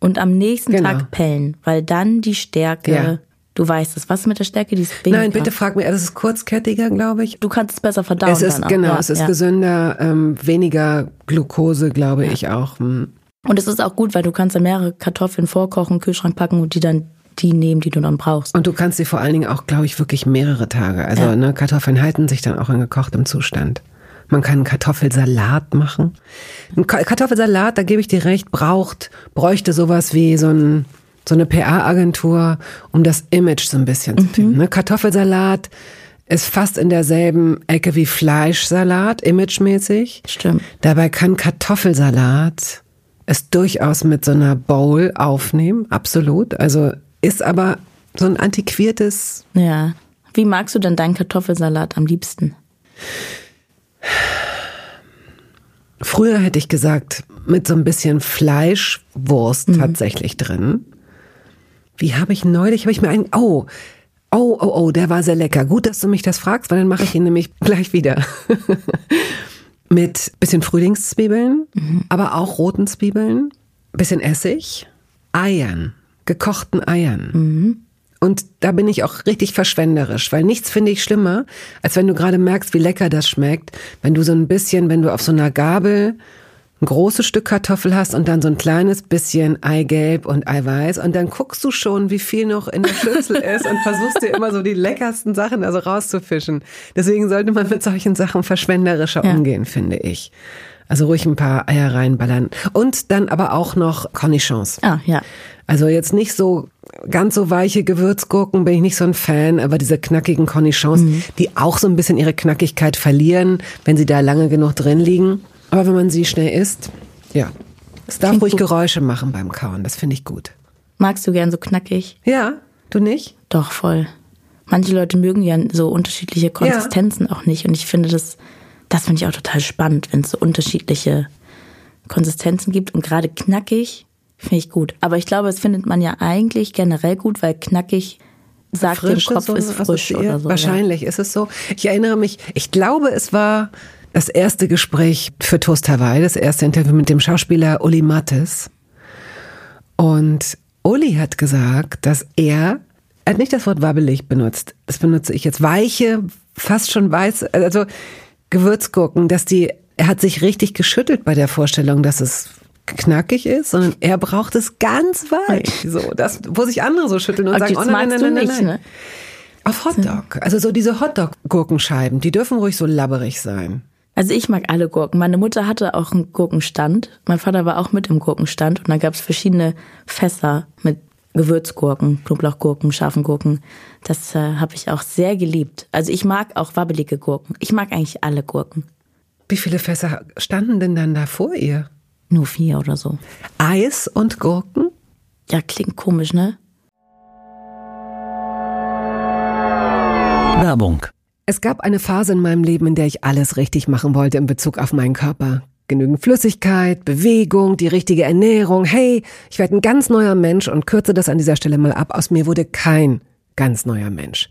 und am nächsten Genau. Tag pellen, weil dann die Stärke, Ja. du weißt es, was ist mit der Stärke, die ist weniger. Nein, bitte frag mir, es ist kurzkettiger, glaube ich. Du kannst es besser verdauen. Es ist, genau, ja, es ist ja. gesünder, ähm, weniger Glukose, glaube ich auch. Hm. Und es ist auch gut, weil du kannst dann mehrere Kartoffeln vorkochen, Kühlschrank packen und die dann die nehmen, die du dann brauchst. Und du kannst sie vor allen Dingen auch, glaube ich, wirklich mehrere Tage. Also Ja. ne, Kartoffeln halten sich dann auch in gekochtem Zustand. Man kann einen Kartoffelsalat machen. Ein Ka- Kartoffelsalat, da gebe ich dir recht, braucht, bräuchte sowas wie so, ein, so eine PR-Agentur, um das Image so ein bisschen zu finden. Ne? Kartoffelsalat ist fast in derselben Ecke wie Fleischsalat, imagemäßig. Stimmt. Dabei kann Kartoffelsalat es durchaus mit so einer Bowl aufnehmen, absolut. Also ist aber so ein antiquiertes, Ja. Wie magst du denn deinen Kartoffelsalat am liebsten? Früher hätte ich gesagt, mit so ein bisschen Fleischwurst tatsächlich drin. Wie habe ich neulich, habe ich mir einen, oh, oh, oh, oh, der war sehr lecker. Gut, dass du mich das fragst, weil dann mache ich ihn nämlich gleich wieder. mit bisschen Frühlingszwiebeln, aber auch roten Zwiebeln, bisschen Essig, Eiern, gekochten Eiern. Und da bin ich auch richtig verschwenderisch, weil nichts finde ich schlimmer, als wenn du gerade merkst, wie lecker das schmeckt, wenn du so ein bisschen, wenn du auf so einer Gabel ein großes Stück Kartoffel hast und dann so ein kleines bisschen Eigelb und Eiweiß und dann guckst du schon, wie viel noch in der Schüssel ist und versuchst dir immer so die leckersten Sachen also rauszufischen. Deswegen sollte man mit solchen Sachen verschwenderischer ja. umgehen, finde ich. Also ruhig ein paar Eier reinballern. Und dann aber auch noch Cornichons. Ah, ja. Also jetzt nicht so ganz so weiche Gewürzgurken bin ich nicht so ein Fan, aber diese knackigen Cornichons, mhm. die auch so ein bisschen ihre Knackigkeit verlieren, wenn sie da lange genug drin liegen. Aber wenn man sie schnell isst, ja. Es darf Klingt ruhig gut. Geräusche machen beim Kauen, das finde ich gut. Magst du gern so knackig? Ja, du nicht? Doch, voll. Manche Leute mögen ja so unterschiedliche Konsistenzen ja. auch nicht und ich finde das, das finde ich auch total spannend, wenn es so unterschiedliche Konsistenzen gibt und gerade knackig finde ich gut. Aber ich glaube, es findet man ja eigentlich generell gut, weil knackig sagt Frische, dem Kopf so ist frisch oder so. Wahrscheinlich ja. ist es so. Ich erinnere mich, ich glaube, es war das erste Gespräch für Toast Hawaii, das erste Interview mit dem Schauspieler Uli Mattes. Und Uli hat gesagt, dass er, er hat nicht das Wort wabbelig benutzt, das benutze ich jetzt, weiche, fast schon weiß, also Gewürzgurken, dass die, er hat sich richtig geschüttelt bei der Vorstellung, dass es knackig ist, sondern er braucht es ganz weich. So, das, wo sich andere so schütteln und okay, sagen, oh nein, nein, nein, nein, nein. Ne? Auf Hotdog. Also so diese Hotdog-Gurkenscheiben, die dürfen ruhig so labberig sein. Also ich mag alle Gurken. Meine Mutter hatte auch einen Gurkenstand. Mein Vater war auch mit im Gurkenstand und da gab es verschiedene Fässer mit Gewürzgurken, Knoblauchgurken, scharfen Gurken. Das äh, habe ich auch sehr geliebt. Also ich mag auch wabbelige Gurken. Ich mag eigentlich alle Gurken. Wie viele Fässer standen denn dann da vor ihr? Nur vier oder so. Eis und Gurken? Ja, klingt komisch, ne? Werbung es gab eine Phase in meinem Leben, in der ich alles richtig machen wollte in Bezug auf meinen Körper. Genügend Flüssigkeit, Bewegung, die richtige Ernährung. Hey, ich werde ein ganz neuer Mensch und kürze das an dieser Stelle mal ab. Aus mir wurde kein ganz neuer Mensch.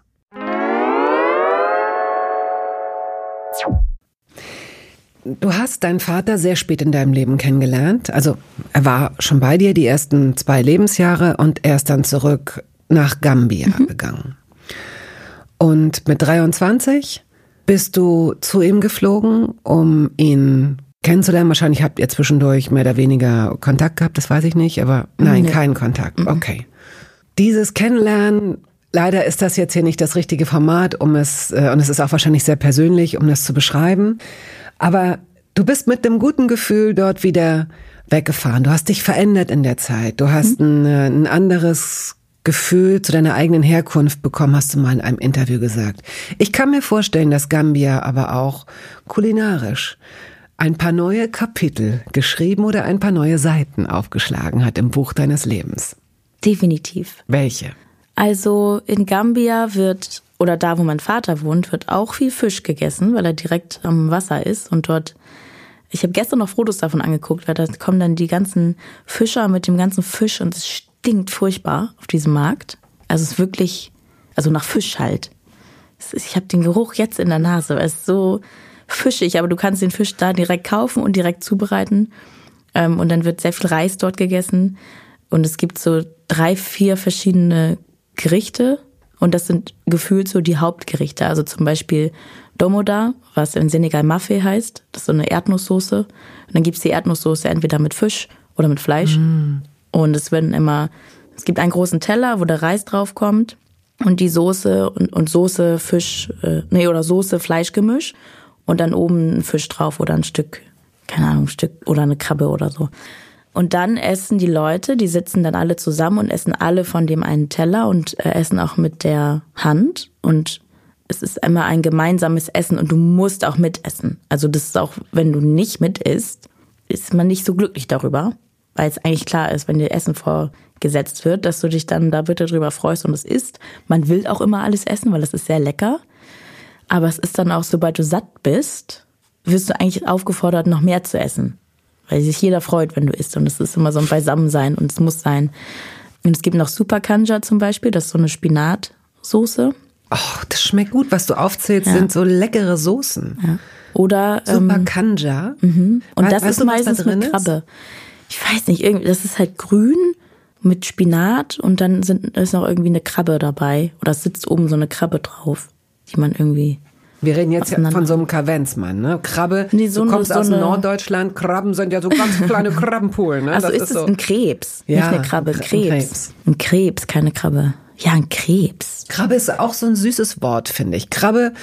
Du hast deinen Vater sehr spät in deinem Leben kennengelernt. Also er war schon bei dir die ersten zwei Lebensjahre und er ist dann zurück nach Gambia mhm. gegangen. Und mit 23 bist du zu ihm geflogen, um ihn kennenzulernen. Wahrscheinlich habt ihr zwischendurch mehr oder weniger Kontakt gehabt, das weiß ich nicht, aber nein, nee. keinen Kontakt. Mhm. Okay. Dieses Kennenlernen Leider ist das jetzt hier nicht das richtige Format, um es, äh, und es ist auch wahrscheinlich sehr persönlich, um das zu beschreiben. Aber du bist mit einem guten Gefühl dort wieder weggefahren. Du hast dich verändert in der Zeit. Du hast mhm. ein, äh, ein anderes Gefühl zu deiner eigenen Herkunft bekommen, hast du mal in einem Interview gesagt. Ich kann mir vorstellen, dass Gambia aber auch kulinarisch ein paar neue Kapitel geschrieben oder ein paar neue Seiten aufgeschlagen hat im Buch deines Lebens. Definitiv. Welche? Also in Gambia wird, oder da, wo mein Vater wohnt, wird auch viel Fisch gegessen, weil er direkt am Wasser ist und dort ich habe gestern noch Fotos davon angeguckt, weil da kommen dann die ganzen Fischer mit dem ganzen Fisch und es stinkt furchtbar auf diesem Markt. Also es ist wirklich, also nach Fisch halt. Ich habe den Geruch jetzt in der Nase. Es ist so fischig, aber du kannst den Fisch da direkt kaufen und direkt zubereiten. Ähm, und dann wird sehr viel Reis dort gegessen. Und es gibt so drei, vier verschiedene Gerichte und das sind gefühlt so die Hauptgerichte. Also zum Beispiel Domoda, was in Senegal Mafe heißt. Das ist so eine Erdnusssoße. Und dann gibt's die Erdnusssoße entweder mit Fisch oder mit Fleisch. Mm. Und es werden immer, es gibt einen großen Teller, wo der Reis drauf kommt und die Soße und, und Soße, Fisch, äh, nee, oder Soße, Fleischgemisch und dann oben ein Fisch drauf oder ein Stück, keine Ahnung, ein Stück oder eine Krabbe oder so. Und dann essen die Leute, die sitzen dann alle zusammen und essen alle von dem einen Teller und äh, essen auch mit der Hand. Und es ist immer ein gemeinsames Essen und du musst auch mitessen. Also das ist auch, wenn du nicht mit isst, ist man nicht so glücklich darüber, weil es eigentlich klar ist, wenn dir Essen vorgesetzt wird, dass du dich dann da bitte drüber freust und es isst. Man will auch immer alles essen, weil es ist sehr lecker. Aber es ist dann auch, sobald du satt bist, wirst du eigentlich aufgefordert, noch mehr zu essen weil sich jeder freut, wenn du isst. Und es ist immer so ein Beisammensein und es muss sein. Und es gibt noch Super Kanja zum Beispiel, das ist so eine Spinatsoße. Oh, das schmeckt gut. Was du aufzählst, ja. sind so leckere Soßen. Ja. Oder Super ähm, Kanja. Mhm. Und weißt, das ist meistens da mit Krabbe. Ich weiß nicht, irgendwie, das ist halt grün mit Spinat und dann sind, ist noch irgendwie eine Krabbe dabei. Oder es sitzt oben so eine Krabbe drauf, die man irgendwie wir reden jetzt von so einem Kavenzmann, ne? Krabbe, nee, so du kommst so aus Norddeutschland, Krabben sind ja so ganz kleine Krabbenpoolen, ne? Also das ist, ist es so. ein Krebs, ja, nicht eine Krabbe, Krebs. Ein Krebs. Ein Krebs, keine Krabbe. Ja, ein Krebs. Krabbe ist auch so ein süßes Wort, finde ich. Krabbe,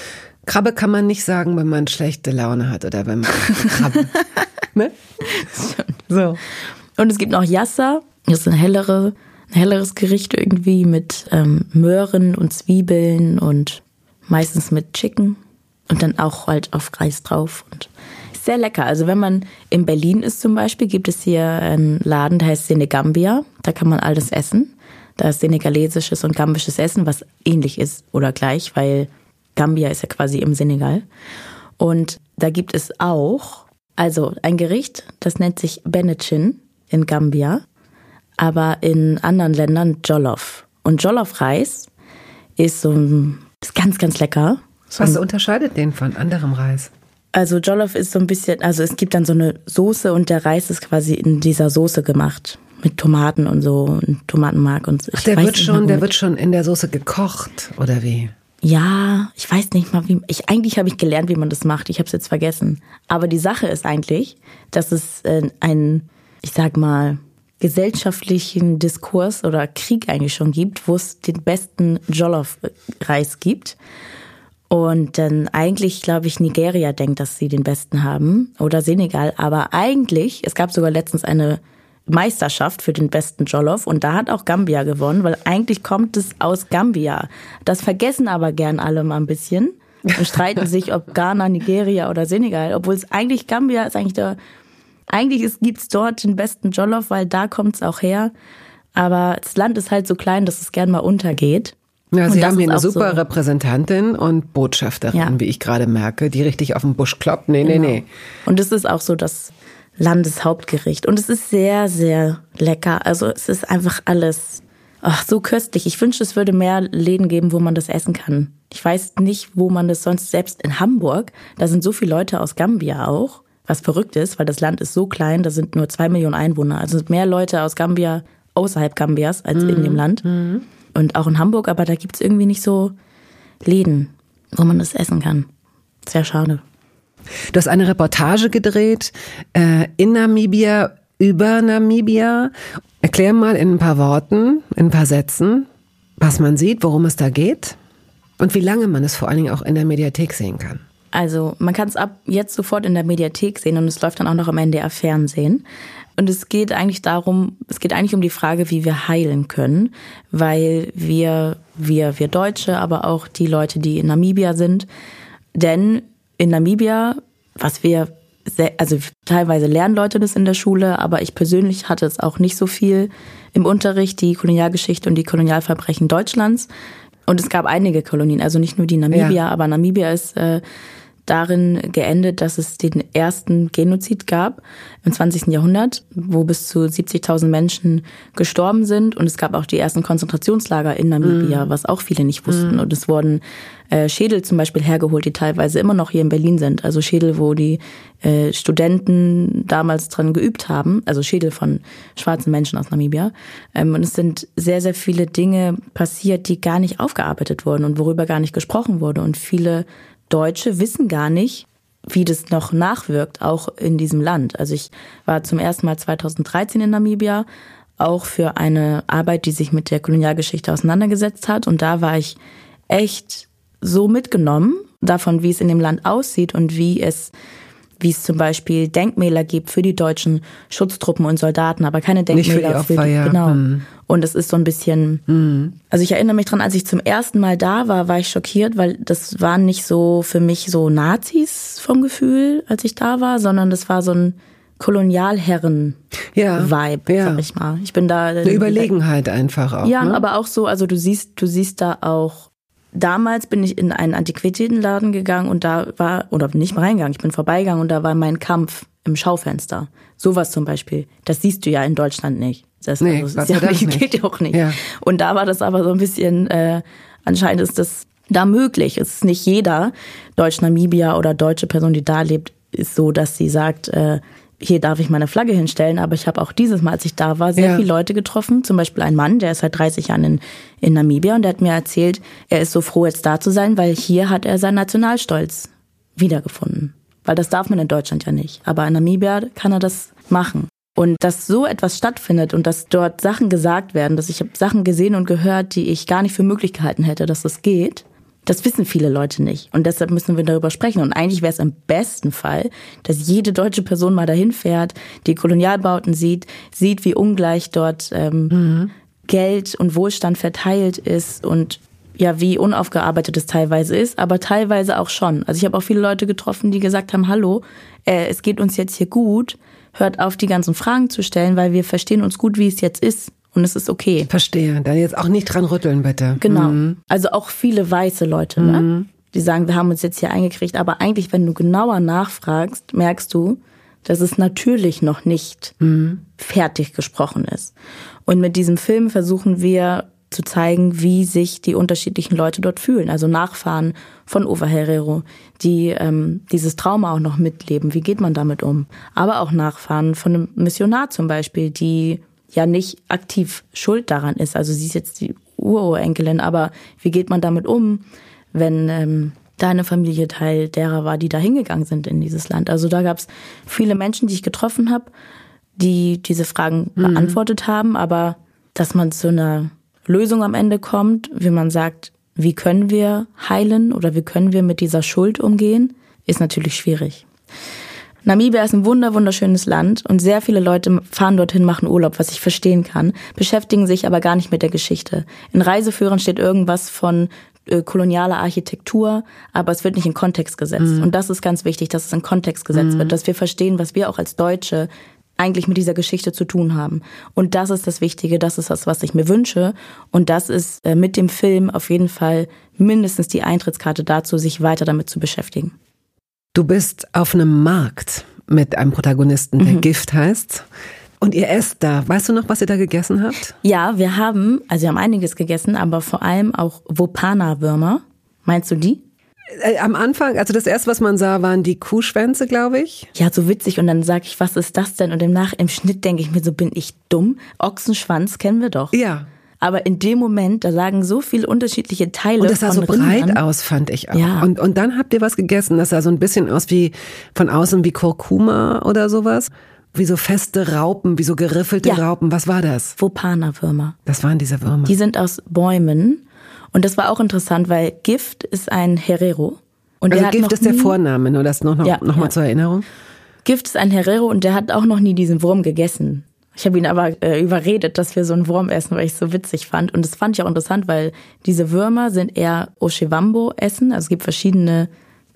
Krabbe kann man nicht sagen, wenn man schlechte Laune hat oder wenn man Krabbe, ne? So. Und es gibt noch Yassa, das ist ein hellere, ein helleres Gericht irgendwie mit ähm, Möhren und Zwiebeln und meistens mit Chicken und dann auch halt auf Reis drauf und sehr lecker. Also wenn man in Berlin ist zum Beispiel, gibt es hier einen Laden, der heißt Senegambia. Da kann man alles essen. Da ist senegalesisches und gambisches Essen, was ähnlich ist oder gleich, weil Gambia ist ja quasi im Senegal. Und da gibt es auch, also ein Gericht, das nennt sich Benetchin in Gambia, aber in anderen Ländern Jollof. Und Jollof-Reis ist so ein, ist ganz, ganz lecker. Was unterscheidet den von anderem Reis? Also Jollof ist so ein bisschen, also es gibt dann so eine Soße und der Reis ist quasi in dieser Soße gemacht mit Tomaten und so und Tomatenmark und so. Ach, der wird schon, der wird schon in der Soße gekocht oder wie? Ja, ich weiß nicht mal wie. Ich eigentlich habe ich gelernt, wie man das macht. Ich habe es jetzt vergessen. Aber die Sache ist eigentlich, dass es äh, einen, ich sag mal, gesellschaftlichen Diskurs oder Krieg eigentlich schon gibt, wo es den besten Jollof-Reis gibt. Und dann eigentlich, glaube ich, Nigeria denkt, dass sie den besten haben oder Senegal. Aber eigentlich, es gab sogar letztens eine Meisterschaft für den besten Jollof und da hat auch Gambia gewonnen, weil eigentlich kommt es aus Gambia. Das vergessen aber gern alle mal ein bisschen und streiten sich, ob Ghana, Nigeria oder Senegal, obwohl es eigentlich Gambia ist eigentlich der, eigentlich gibt es dort den besten Jollof, weil da kommt es auch her. Aber das Land ist halt so klein, dass es gern mal untergeht. Ja, Sie haben hier eine super so. Repräsentantin und Botschafterin, ja. wie ich gerade merke, die richtig auf den Busch kloppt. Nee, genau. nee, nee. Und es ist auch so, dass Landeshauptgericht. Und es ist sehr, sehr lecker. Also es ist einfach alles ach, so köstlich. Ich wünschte, es würde mehr Läden geben, wo man das essen kann. Ich weiß nicht, wo man das sonst, selbst in Hamburg, da sind so viele Leute aus Gambia auch, was verrückt ist, weil das Land ist so klein, da sind nur zwei Millionen Einwohner. Also mehr Leute aus Gambia außerhalb Gambias als mhm. in dem Land. Mhm. Und auch in Hamburg, aber da gibt's irgendwie nicht so Läden, wo man das essen kann. Sehr schade. Du hast eine Reportage gedreht äh, in Namibia über Namibia. Erklär mal in ein paar Worten, in ein paar Sätzen, was man sieht, worum es da geht und wie lange man es vor allen Dingen auch in der Mediathek sehen kann. Also man kann es ab jetzt sofort in der Mediathek sehen und es läuft dann auch noch im NDR Fernsehen. Und es geht eigentlich darum, es geht eigentlich um die Frage, wie wir heilen können, weil wir, wir, wir Deutsche, aber auch die Leute, die in Namibia sind, denn in Namibia, was wir sehr, also teilweise lernen Leute das in der Schule, aber ich persönlich hatte es auch nicht so viel im Unterricht, die Kolonialgeschichte und die Kolonialverbrechen Deutschlands. Und es gab einige Kolonien, also nicht nur die Namibia, ja. aber Namibia ist äh, darin geendet, dass es den ersten Genozid gab im 20. Jahrhundert, wo bis zu 70.000 Menschen gestorben sind. Und es gab auch die ersten Konzentrationslager in Namibia, mm. was auch viele nicht wussten. Mm. Und es wurden äh, Schädel zum Beispiel hergeholt, die teilweise immer noch hier in Berlin sind. Also Schädel, wo die äh, Studenten damals dran geübt haben. Also Schädel von schwarzen Menschen aus Namibia. Ähm, und es sind sehr, sehr viele Dinge passiert, die gar nicht aufgearbeitet wurden und worüber gar nicht gesprochen wurde. Und viele Deutsche wissen gar nicht, wie das noch nachwirkt, auch in diesem Land. Also ich war zum ersten Mal 2013 in Namibia, auch für eine Arbeit, die sich mit der Kolonialgeschichte auseinandergesetzt hat. Und da war ich echt so mitgenommen davon, wie es in dem Land aussieht und wie es wie es zum Beispiel Denkmäler gibt für die deutschen Schutztruppen und Soldaten, aber keine Denkmäler Nicht für die Opfer, für die, ja. genau. Mhm. Und es ist so ein bisschen, mhm. also ich erinnere mich dran, als ich zum ersten Mal da war, war ich schockiert, weil das waren nicht so für mich so Nazis vom Gefühl, als ich da war, sondern das war so ein Kolonialherren-Vibe, ja, ja. sag ich mal. Ich bin da. Eine Überlegenheit einfach auch. Ja, ne? aber auch so, also du siehst, du siehst da auch damals bin ich in einen Antiquitätenladen gegangen und da war, oder nicht mal reingegangen, ich bin vorbeigegangen und da war mein Kampf im Schaufenster. Sowas zum Beispiel. Das siehst du ja in Deutschland nicht. Das, nee, also, das, ja nicht, geht ja auch nicht. Ja. Und da war das aber so ein bisschen, äh, anscheinend ist das da möglich. Es ist nicht jeder Deutsch-Namibia oder deutsche Person, die da lebt, ist so, dass sie sagt, äh, hier darf ich meine Flagge hinstellen, aber ich habe auch dieses Mal, als ich da war, sehr ja. viele Leute getroffen. Zum Beispiel ein Mann, der ist seit 30 Jahren in, in Namibia und der hat mir erzählt, er ist so froh, jetzt da zu sein, weil hier hat er seinen Nationalstolz wiedergefunden. Weil das darf man in Deutschland ja nicht. Aber in Namibia kann er das machen. Und dass so etwas stattfindet und dass dort Sachen gesagt werden, dass ich habe Sachen gesehen und gehört, die ich gar nicht für möglich gehalten hätte, dass das geht, das wissen viele Leute nicht. Und deshalb müssen wir darüber sprechen. Und eigentlich wäre es im besten Fall, dass jede deutsche Person mal dahin fährt, die Kolonialbauten sieht, sieht, wie ungleich dort ähm, mhm. Geld und Wohlstand verteilt ist und ja, wie unaufgearbeitet es teilweise ist, aber teilweise auch schon. Also ich habe auch viele Leute getroffen, die gesagt haben, hallo, äh, es geht uns jetzt hier gut, hört auf, die ganzen Fragen zu stellen, weil wir verstehen uns gut, wie es jetzt ist. Und es ist okay. Verstehe. Dann jetzt auch nicht dran rütteln, bitte. Genau. Mhm. Also auch viele weiße Leute, ne? Mhm. Die sagen, wir haben uns jetzt hier eingekriegt. Aber eigentlich, wenn du genauer nachfragst, merkst du, dass es natürlich noch nicht mhm. fertig gesprochen ist. Und mit diesem Film versuchen wir zu zeigen, wie sich die unterschiedlichen Leute dort fühlen. Also Nachfahren von Ova Herrero, die ähm, dieses Trauma auch noch mitleben. Wie geht man damit um? Aber auch Nachfahren von einem Missionar zum Beispiel, die ja nicht aktiv schuld daran ist. Also sie ist jetzt die Urenkelin, aber wie geht man damit um, wenn ähm, deine Familie Teil derer war, die da hingegangen sind in dieses Land? Also da gab es viele Menschen, die ich getroffen habe, die diese Fragen mhm. beantwortet haben, aber dass man zu einer Lösung am Ende kommt, wie man sagt, wie können wir heilen oder wie können wir mit dieser Schuld umgehen, ist natürlich schwierig. Namibia ist ein wunder wunderschönes Land und sehr viele Leute fahren dorthin, machen Urlaub, was ich verstehen kann, beschäftigen sich aber gar nicht mit der Geschichte. In Reiseführern steht irgendwas von äh, kolonialer Architektur, aber es wird nicht in Kontext gesetzt. Mhm. Und das ist ganz wichtig, dass es in Kontext gesetzt mhm. wird, dass wir verstehen, was wir auch als Deutsche eigentlich mit dieser Geschichte zu tun haben. Und das ist das Wichtige, das ist das, was ich mir wünsche. Und das ist äh, mit dem Film auf jeden Fall mindestens die Eintrittskarte dazu, sich weiter damit zu beschäftigen. Du bist auf einem Markt mit einem Protagonisten, der mhm. Gift heißt. Und ihr esst da. Weißt du noch, was ihr da gegessen habt? Ja, wir haben, also wir haben einiges gegessen, aber vor allem auch Vopana-Würmer. Meinst du die? Äh, am Anfang, also das erste, was man sah, waren die Kuhschwänze, glaube ich. Ja, so witzig. Und dann sage ich, was ist das denn? Und im Nach im Schnitt denke ich mir, so bin ich dumm. Ochsenschwanz kennen wir doch. Ja. Aber in dem Moment, da lagen so viele unterschiedliche Teile. Und das sah so breit aus, fand ich auch. Ja. Und, und dann habt ihr was gegessen, das sah so ein bisschen aus wie von außen wie Kurkuma oder sowas. Wie so feste Raupen, wie so geriffelte ja. Raupen. Was war das? Vopana-Würmer. Das waren diese Würmer. Die sind aus Bäumen. Und das war auch interessant, weil Gift ist ein Herero. Und also Gift ist der Vorname, nur das noch, noch, ja, noch mal ja. zur Erinnerung. Gift ist ein Herero und der hat auch noch nie diesen Wurm gegessen. Ich habe ihn aber äh, überredet, dass wir so einen Wurm essen, weil ich es so witzig fand. Und das fand ich auch interessant, weil diese Würmer sind eher Oshewambo essen. Also es gibt verschiedene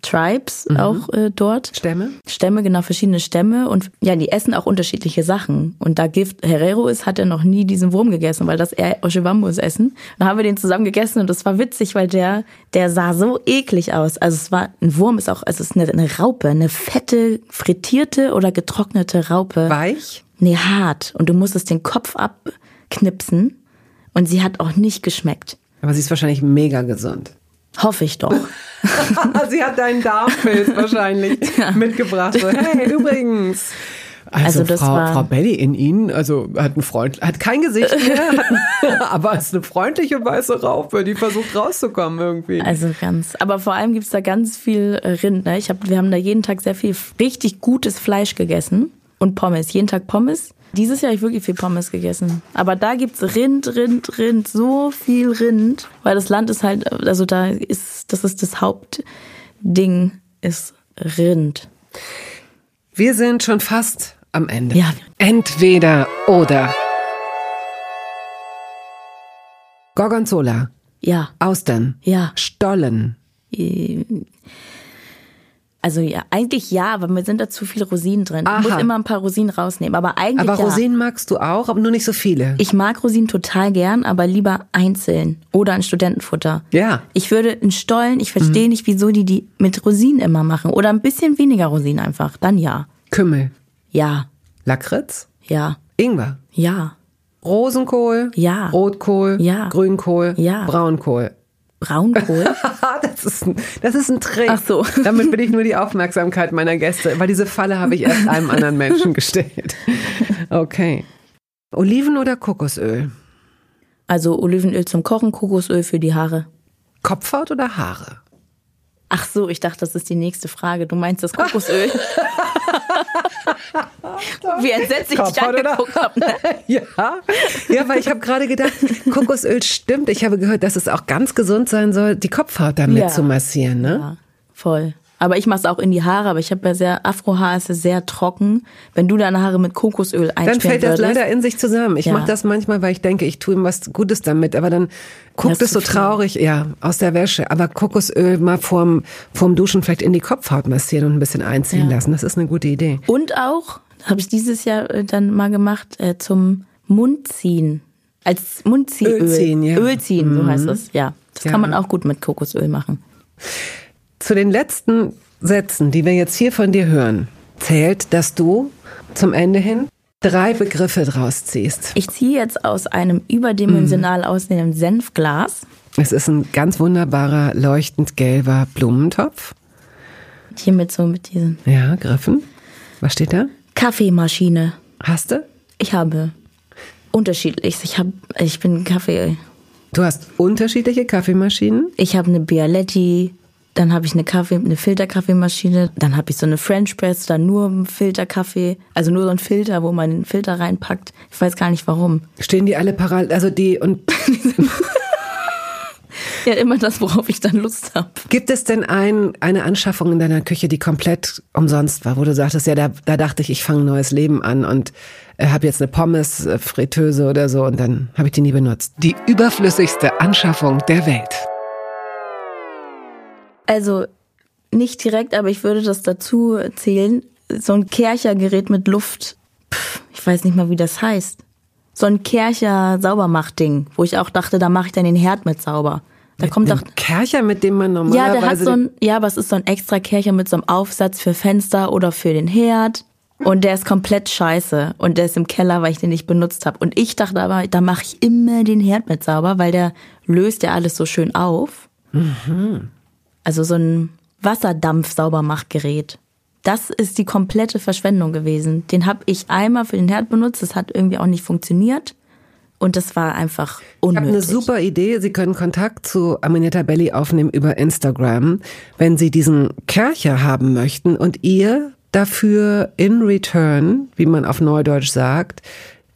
Tribes mhm. auch äh, dort. Stämme? Stämme, genau, verschiedene Stämme. Und ja, die essen auch unterschiedliche Sachen. Und da Gift Herrero ist, hat er noch nie diesen Wurm gegessen, weil das eher Oshewambos essen. Dann haben wir den zusammen gegessen und das war witzig, weil der, der sah so eklig aus. Also es war, ein Wurm ist auch, also es ist eine, eine Raupe, eine fette, frittierte oder getrocknete Raupe. Weich? Nee, hart. Und du musstest den Kopf abknipsen. Und sie hat auch nicht geschmeckt. Aber sie ist wahrscheinlich mega gesund. Hoffe ich doch. Sie hat deinen Darmpilz wahrscheinlich ja. mitgebracht. So, hey, übrigens. Also, also Frau, Frau Belly in Ihnen, also hat ein Freund, hat kein Gesicht mehr, hat, aber ist eine freundliche weiße Raupe, die versucht rauszukommen irgendwie. Also ganz, aber vor allem gibt's da ganz viel Rind. Ne? Ich hab, wir haben da jeden Tag sehr viel richtig gutes Fleisch gegessen und Pommes. Jeden Tag Pommes. Dieses Jahr habe ich wirklich viel Pommes gegessen. Aber da gibt's Rind, Rind, Rind, so viel Rind. Weil das Land ist halt, also da ist, das ist das Hauptding, ist Rind. Wir sind schon fast am Ende. Ja. Entweder oder. Gorgonzola. Ja. Austern. Ja. Stollen. Äh, also ja, eigentlich ja, aber mir sind da zu viele Rosinen drin. Aha. Ich muss immer ein paar Rosinen rausnehmen, aber eigentlich Aber Rosinen ja. magst du auch, aber nur nicht so viele. Ich mag Rosinen total gern, aber lieber einzeln oder ein Studentenfutter. Ja. Ich würde einen Stollen, ich verstehe mhm. nicht, wieso die die mit Rosinen immer machen oder ein bisschen weniger Rosinen einfach, dann ja. Kümmel. Ja. Lakritz? Ja. Ingwer? Ja. Rosenkohl? Ja. Rotkohl? Ja. Grünkohl? Ja. Braunkohl? Braunkohl? das, ist ein, das ist ein Trick. Ach so. Damit will ich nur die Aufmerksamkeit meiner Gäste, weil diese Falle habe ich erst einem anderen Menschen gestellt. Okay. Oliven oder Kokosöl? Also Olivenöl zum Kochen, Kokosöl für die Haare. Kopfhaut oder Haare? Ach so, ich dachte, das ist die nächste Frage. Du meinst das Kokosöl? Wie entsetzt ich dich angeguckt habe. Ne? ja. ja, weil ich habe gerade gedacht, Kokosöl stimmt. Ich habe gehört, dass es auch ganz gesund sein soll, die Kopfhaut damit ja. zu massieren. Ne? Ja, voll. Aber ich mache es auch in die Haare, aber ich habe ja sehr, Afrohaar ist ja sehr trocken. Wenn du deine Haare mit Kokosöl einschmieren Dann fällt das würdest, leider in sich zusammen. Ich ja. mache das manchmal, weil ich denke, ich tue ihm was Gutes damit, aber dann guckt es so traurig, ja, aus der Wäsche. Aber Kokosöl mal vorm, vorm Duschen vielleicht in die Kopfhaut massieren und ein bisschen einziehen ja. lassen. Das ist eine gute Idee. Und auch, habe ich dieses Jahr äh, dann mal gemacht, äh, zum Mundziehen. Als Mundziehöl. Öl ziehen, ja. Öl ziehen, so heißt mhm. es. Ja, das ja. kann man auch gut mit Kokosöl machen. Zu den letzten Sätzen, die wir jetzt hier von dir hören, zählt, dass du zum Ende hin drei Begriffe draus ziehst. Ich ziehe jetzt aus einem überdimensional mhm. aussehenden Senfglas. Es ist ein ganz wunderbarer, leuchtend gelber Blumentopf. Hier mit so mit diesen. Ja, Griffen. Was steht da? Kaffeemaschine. Hast du? Ich habe unterschiedlich. Ich habe, ich bin Kaffee. Du hast unterschiedliche Kaffeemaschinen? Ich habe eine Bialetti, dann habe ich eine Kaffee, eine Filterkaffeemaschine. Dann habe ich so eine French Press, dann nur Filterkaffee, also nur so ein Filter, wo man den Filter reinpackt. Ich weiß gar nicht warum. Stehen die alle parallel, also die und Ja, immer das, worauf ich dann Lust habe. Gibt es denn ein, eine Anschaffung in deiner Küche, die komplett umsonst war, wo du sagtest, ja, da, da dachte ich, ich fange ein neues Leben an und äh, habe jetzt eine Pommes, äh, Fritteuse oder so und dann habe ich die nie benutzt. Die überflüssigste Anschaffung der Welt. Also nicht direkt, aber ich würde das dazu zählen. So ein Kerchergerät mit Luft. Pff, ich weiß nicht mal, wie das heißt. So ein Kercher Saubermachtding, wo ich auch dachte, da mache ich dann den Herd mit sauber. Da kommt doch Kercher, mit dem man ja, normalerweise der hat so ein, ja, aber es ist so ein extra Kercher mit so einem Aufsatz für Fenster oder für den Herd. Und der ist komplett scheiße. Und der ist im Keller, weil ich den nicht benutzt habe. Und ich dachte aber, da mache ich immer den Herd mit sauber, weil der löst ja alles so schön auf. Also so ein Wasserdampf-Saubermachgerät. Das ist die komplette Verschwendung gewesen. Den habe ich einmal für den Herd benutzt. Das hat irgendwie auch nicht funktioniert. Und das war einfach Ich habe unnötig. eine super Idee. Sie können Kontakt zu Aminata Belli aufnehmen über Instagram, wenn Sie diesen Kercher haben möchten und ihr dafür in return, wie man auf Neudeutsch sagt,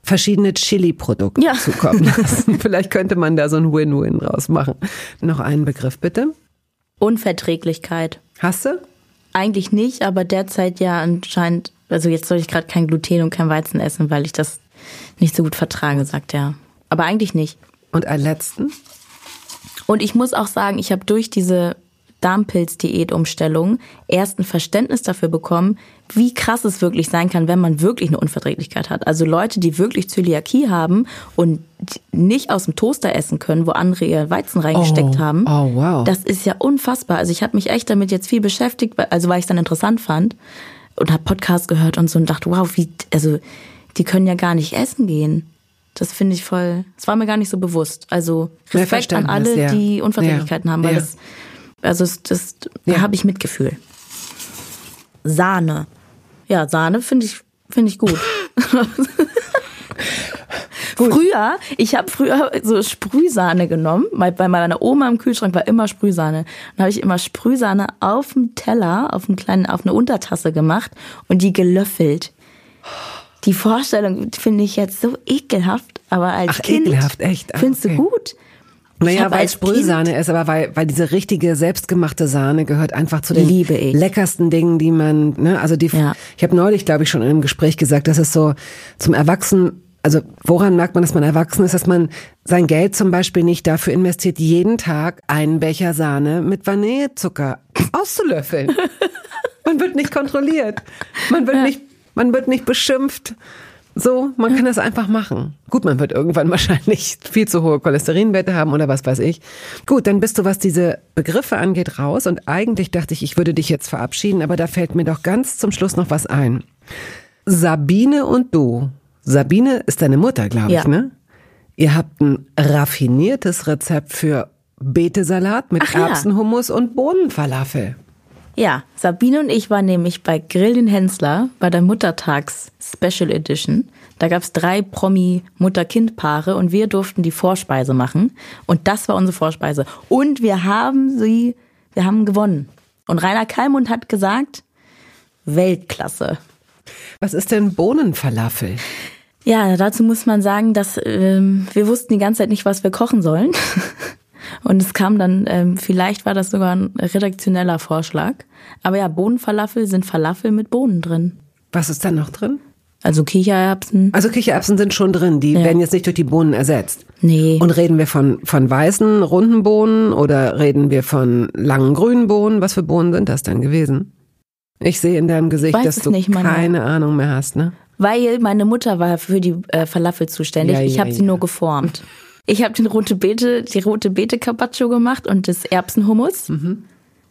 verschiedene Chili-Produkte Ja. zukommen lassen. Vielleicht könnte man da so ein Win-Win draus machen. Noch einen Begriff bitte. Unverträglichkeit. Hast du? Eigentlich nicht, aber derzeit ja anscheinend, also jetzt soll ich gerade kein Gluten und kein Weizen essen, weil ich das nicht so gut vertrage, sagt er. Aber eigentlich nicht. Und einen letzten? Und ich muss auch sagen, ich habe durch diese Darmpilz-Diät-Umstellung erst ein Verständnis dafür bekommen, wie krass es wirklich sein kann, wenn man wirklich eine Unverträglichkeit hat. Also Leute, die wirklich Zöliakie haben und nicht aus dem Toaster essen können, wo andere ihr Weizen reingesteckt Oh, haben. oh, wow. Das ist ja unfassbar. Also ich habe mich echt damit jetzt viel beschäftigt, weil- also weil ich es dann interessant fand und habe Podcasts gehört und so und dachte, wow, wie, also die können ja gar nicht essen gehen. Das finde ich voll, das war mir gar nicht so bewusst. Also Respekt an alle, ja. die Unverträglichkeiten Ja, haben, weil ja. das, also das, Ja. da habe ich Mitgefühl. Sahne. Ja, Sahne finde ich, finde ich gut. Früher, ich habe früher so Sprühsahne genommen, weil bei meiner Oma im Kühlschrank war immer Sprühsahne. Dann habe ich immer Sprühsahne auf dem Teller, auf einem kleinen, auf eine Untertasse gemacht und die gelöffelt. Die Vorstellung finde ich jetzt so ekelhaft, aber als Ach, Kind ekelhaft, echt? Ah, findest okay. du gut? Naja, weil es Sprühsahne ist, aber weil, weil diese richtige selbstgemachte Sahne gehört einfach zu den leckersten Dingen, die man, ne, also die, Ja. ich habe neulich, glaube ich, schon in einem Gespräch gesagt, dass es so zum Erwachsenen, also woran merkt man, dass man erwachsen ist, dass man sein Geld zum Beispiel nicht dafür investiert, jeden Tag einen Becher Sahne mit Vanillezucker auszulöffeln. man wird nicht kontrolliert. Man wird nicht, man wird nicht beschimpft. So, man kann das einfach machen. Gut, man wird irgendwann wahrscheinlich viel zu hohe Cholesterinwerte haben oder was weiß ich. Gut, dann bist du, was diese Begriffe angeht, raus. Und eigentlich dachte ich, ich würde dich jetzt verabschieden, aber da fällt mir doch ganz zum Schluss noch was ein. Sabine und du. Sabine ist deine Mutter, glaube ich, Ja. ne? Ihr habt ein raffiniertes Rezept für Betesalat mit Ach ja. Erbsenhummus und Bohnenfalafel. Ja, Sabine und ich waren nämlich bei Grill den Hensler bei der Muttertags Special Edition. Da gab's drei Promi-Mutter-Kind-Paare und wir durften die Vorspeise machen. Und das war unsere Vorspeise. Und wir haben sie, wir haben gewonnen. Und Rainer Kallmund hat gesagt, Weltklasse. Was ist denn Bohnenfalafel? Ja, dazu muss man sagen, dass ähm, wir wussten die ganze Zeit nicht, was wir kochen sollen. Und es kam dann, ähm, vielleicht war das sogar ein redaktioneller Vorschlag. Aber ja, Bohnenfalafel sind Falafel mit Bohnen drin. Was ist da noch drin? Also Kichererbsen. Also Kichererbsen sind schon drin, die Ja. werden jetzt nicht durch die Bohnen ersetzt. Nee. Und reden wir von, von weißen, runden Bohnen oder reden wir von langen grünen Bohnen? Was für Bohnen sind das denn gewesen? Ich sehe in deinem Gesicht, Weiß dass du nicht, keine Ahnung mehr hast, ne? Weil meine Mutter war für die äh, Falafel zuständig. Ja, ich ja, habe sie nur geformt. Ich habe den rote Beete, die rote Beete Carpaccio gemacht und das Erbsenhummus.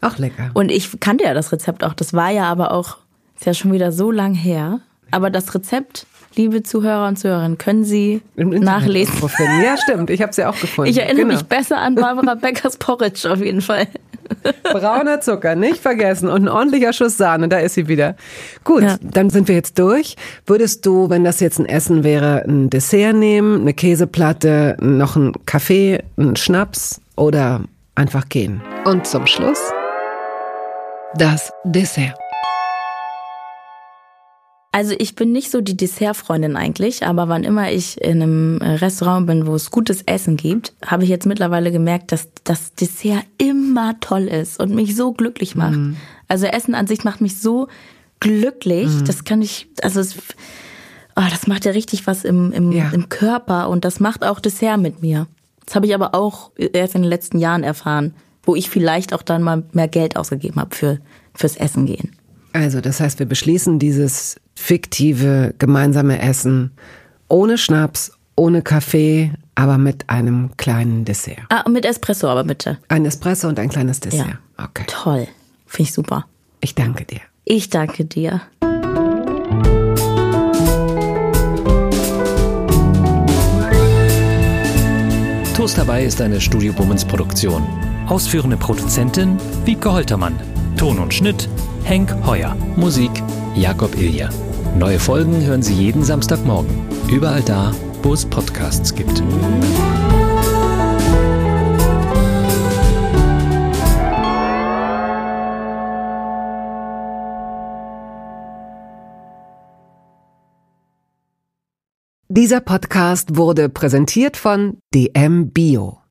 Auch lecker. Und ich kannte ja das Rezept auch. Das war ja aber auch, ist ja schon wieder so lang her. Aber das Rezept, liebe Zuhörer und Zuhörerinnen, können Sie nachlesen. Ja, stimmt. Ich habe sie auch gefunden. Ich erinnere genau. mich besser an Barbara Beckers Porridge auf jeden Fall. Brauner Zucker, nicht vergessen. Und ein ordentlicher Schuss Sahne, da ist sie wieder. Gut, Ja. dann sind wir jetzt durch. Würdest du, wenn das jetzt ein Essen wäre, ein Dessert nehmen, eine Käseplatte, noch einen Kaffee, einen Schnaps oder einfach gehen? Und zum Schluss das Dessert. Also ich bin nicht so die Dessertfreundin eigentlich, aber wann immer ich in einem äh, Restaurant bin, wo es gutes Essen gibt, habe ich jetzt mittlerweile gemerkt, dass das Dessert immer toll ist und mich so glücklich macht. Mhm. Also Essen an sich macht mich so glücklich, Mhm. das kann ich, also es, oh, das macht ja richtig was im, im, Ja. im Körper und das macht auch Dessert mit mir. Das habe ich aber auch erst in den letzten Jahren erfahren, wo ich vielleicht auch dann mal mehr Geld ausgegeben habe für fürs Essen gehen. Also, das heißt, wir beschließen dieses fiktive gemeinsame Essen ohne Schnaps, ohne Kaffee, aber mit einem kleinen Dessert. Ah, mit Espresso aber bitte. Ein Espresso und ein kleines Dessert. Ja. Okay. Toll. Finde ich super. Ich danke dir. Ich danke dir. Toast dabei ist eine Studio Bummens Produktion. Ausführende Produzentin Wiebke Holtermann. Ton und Schnitt Henk Heuer. Musik Jakob Ilja. Neue Folgen hören Sie jeden Samstagmorgen. Überall da, wo es Podcasts gibt. Dieser Podcast wurde präsentiert von DM Bio.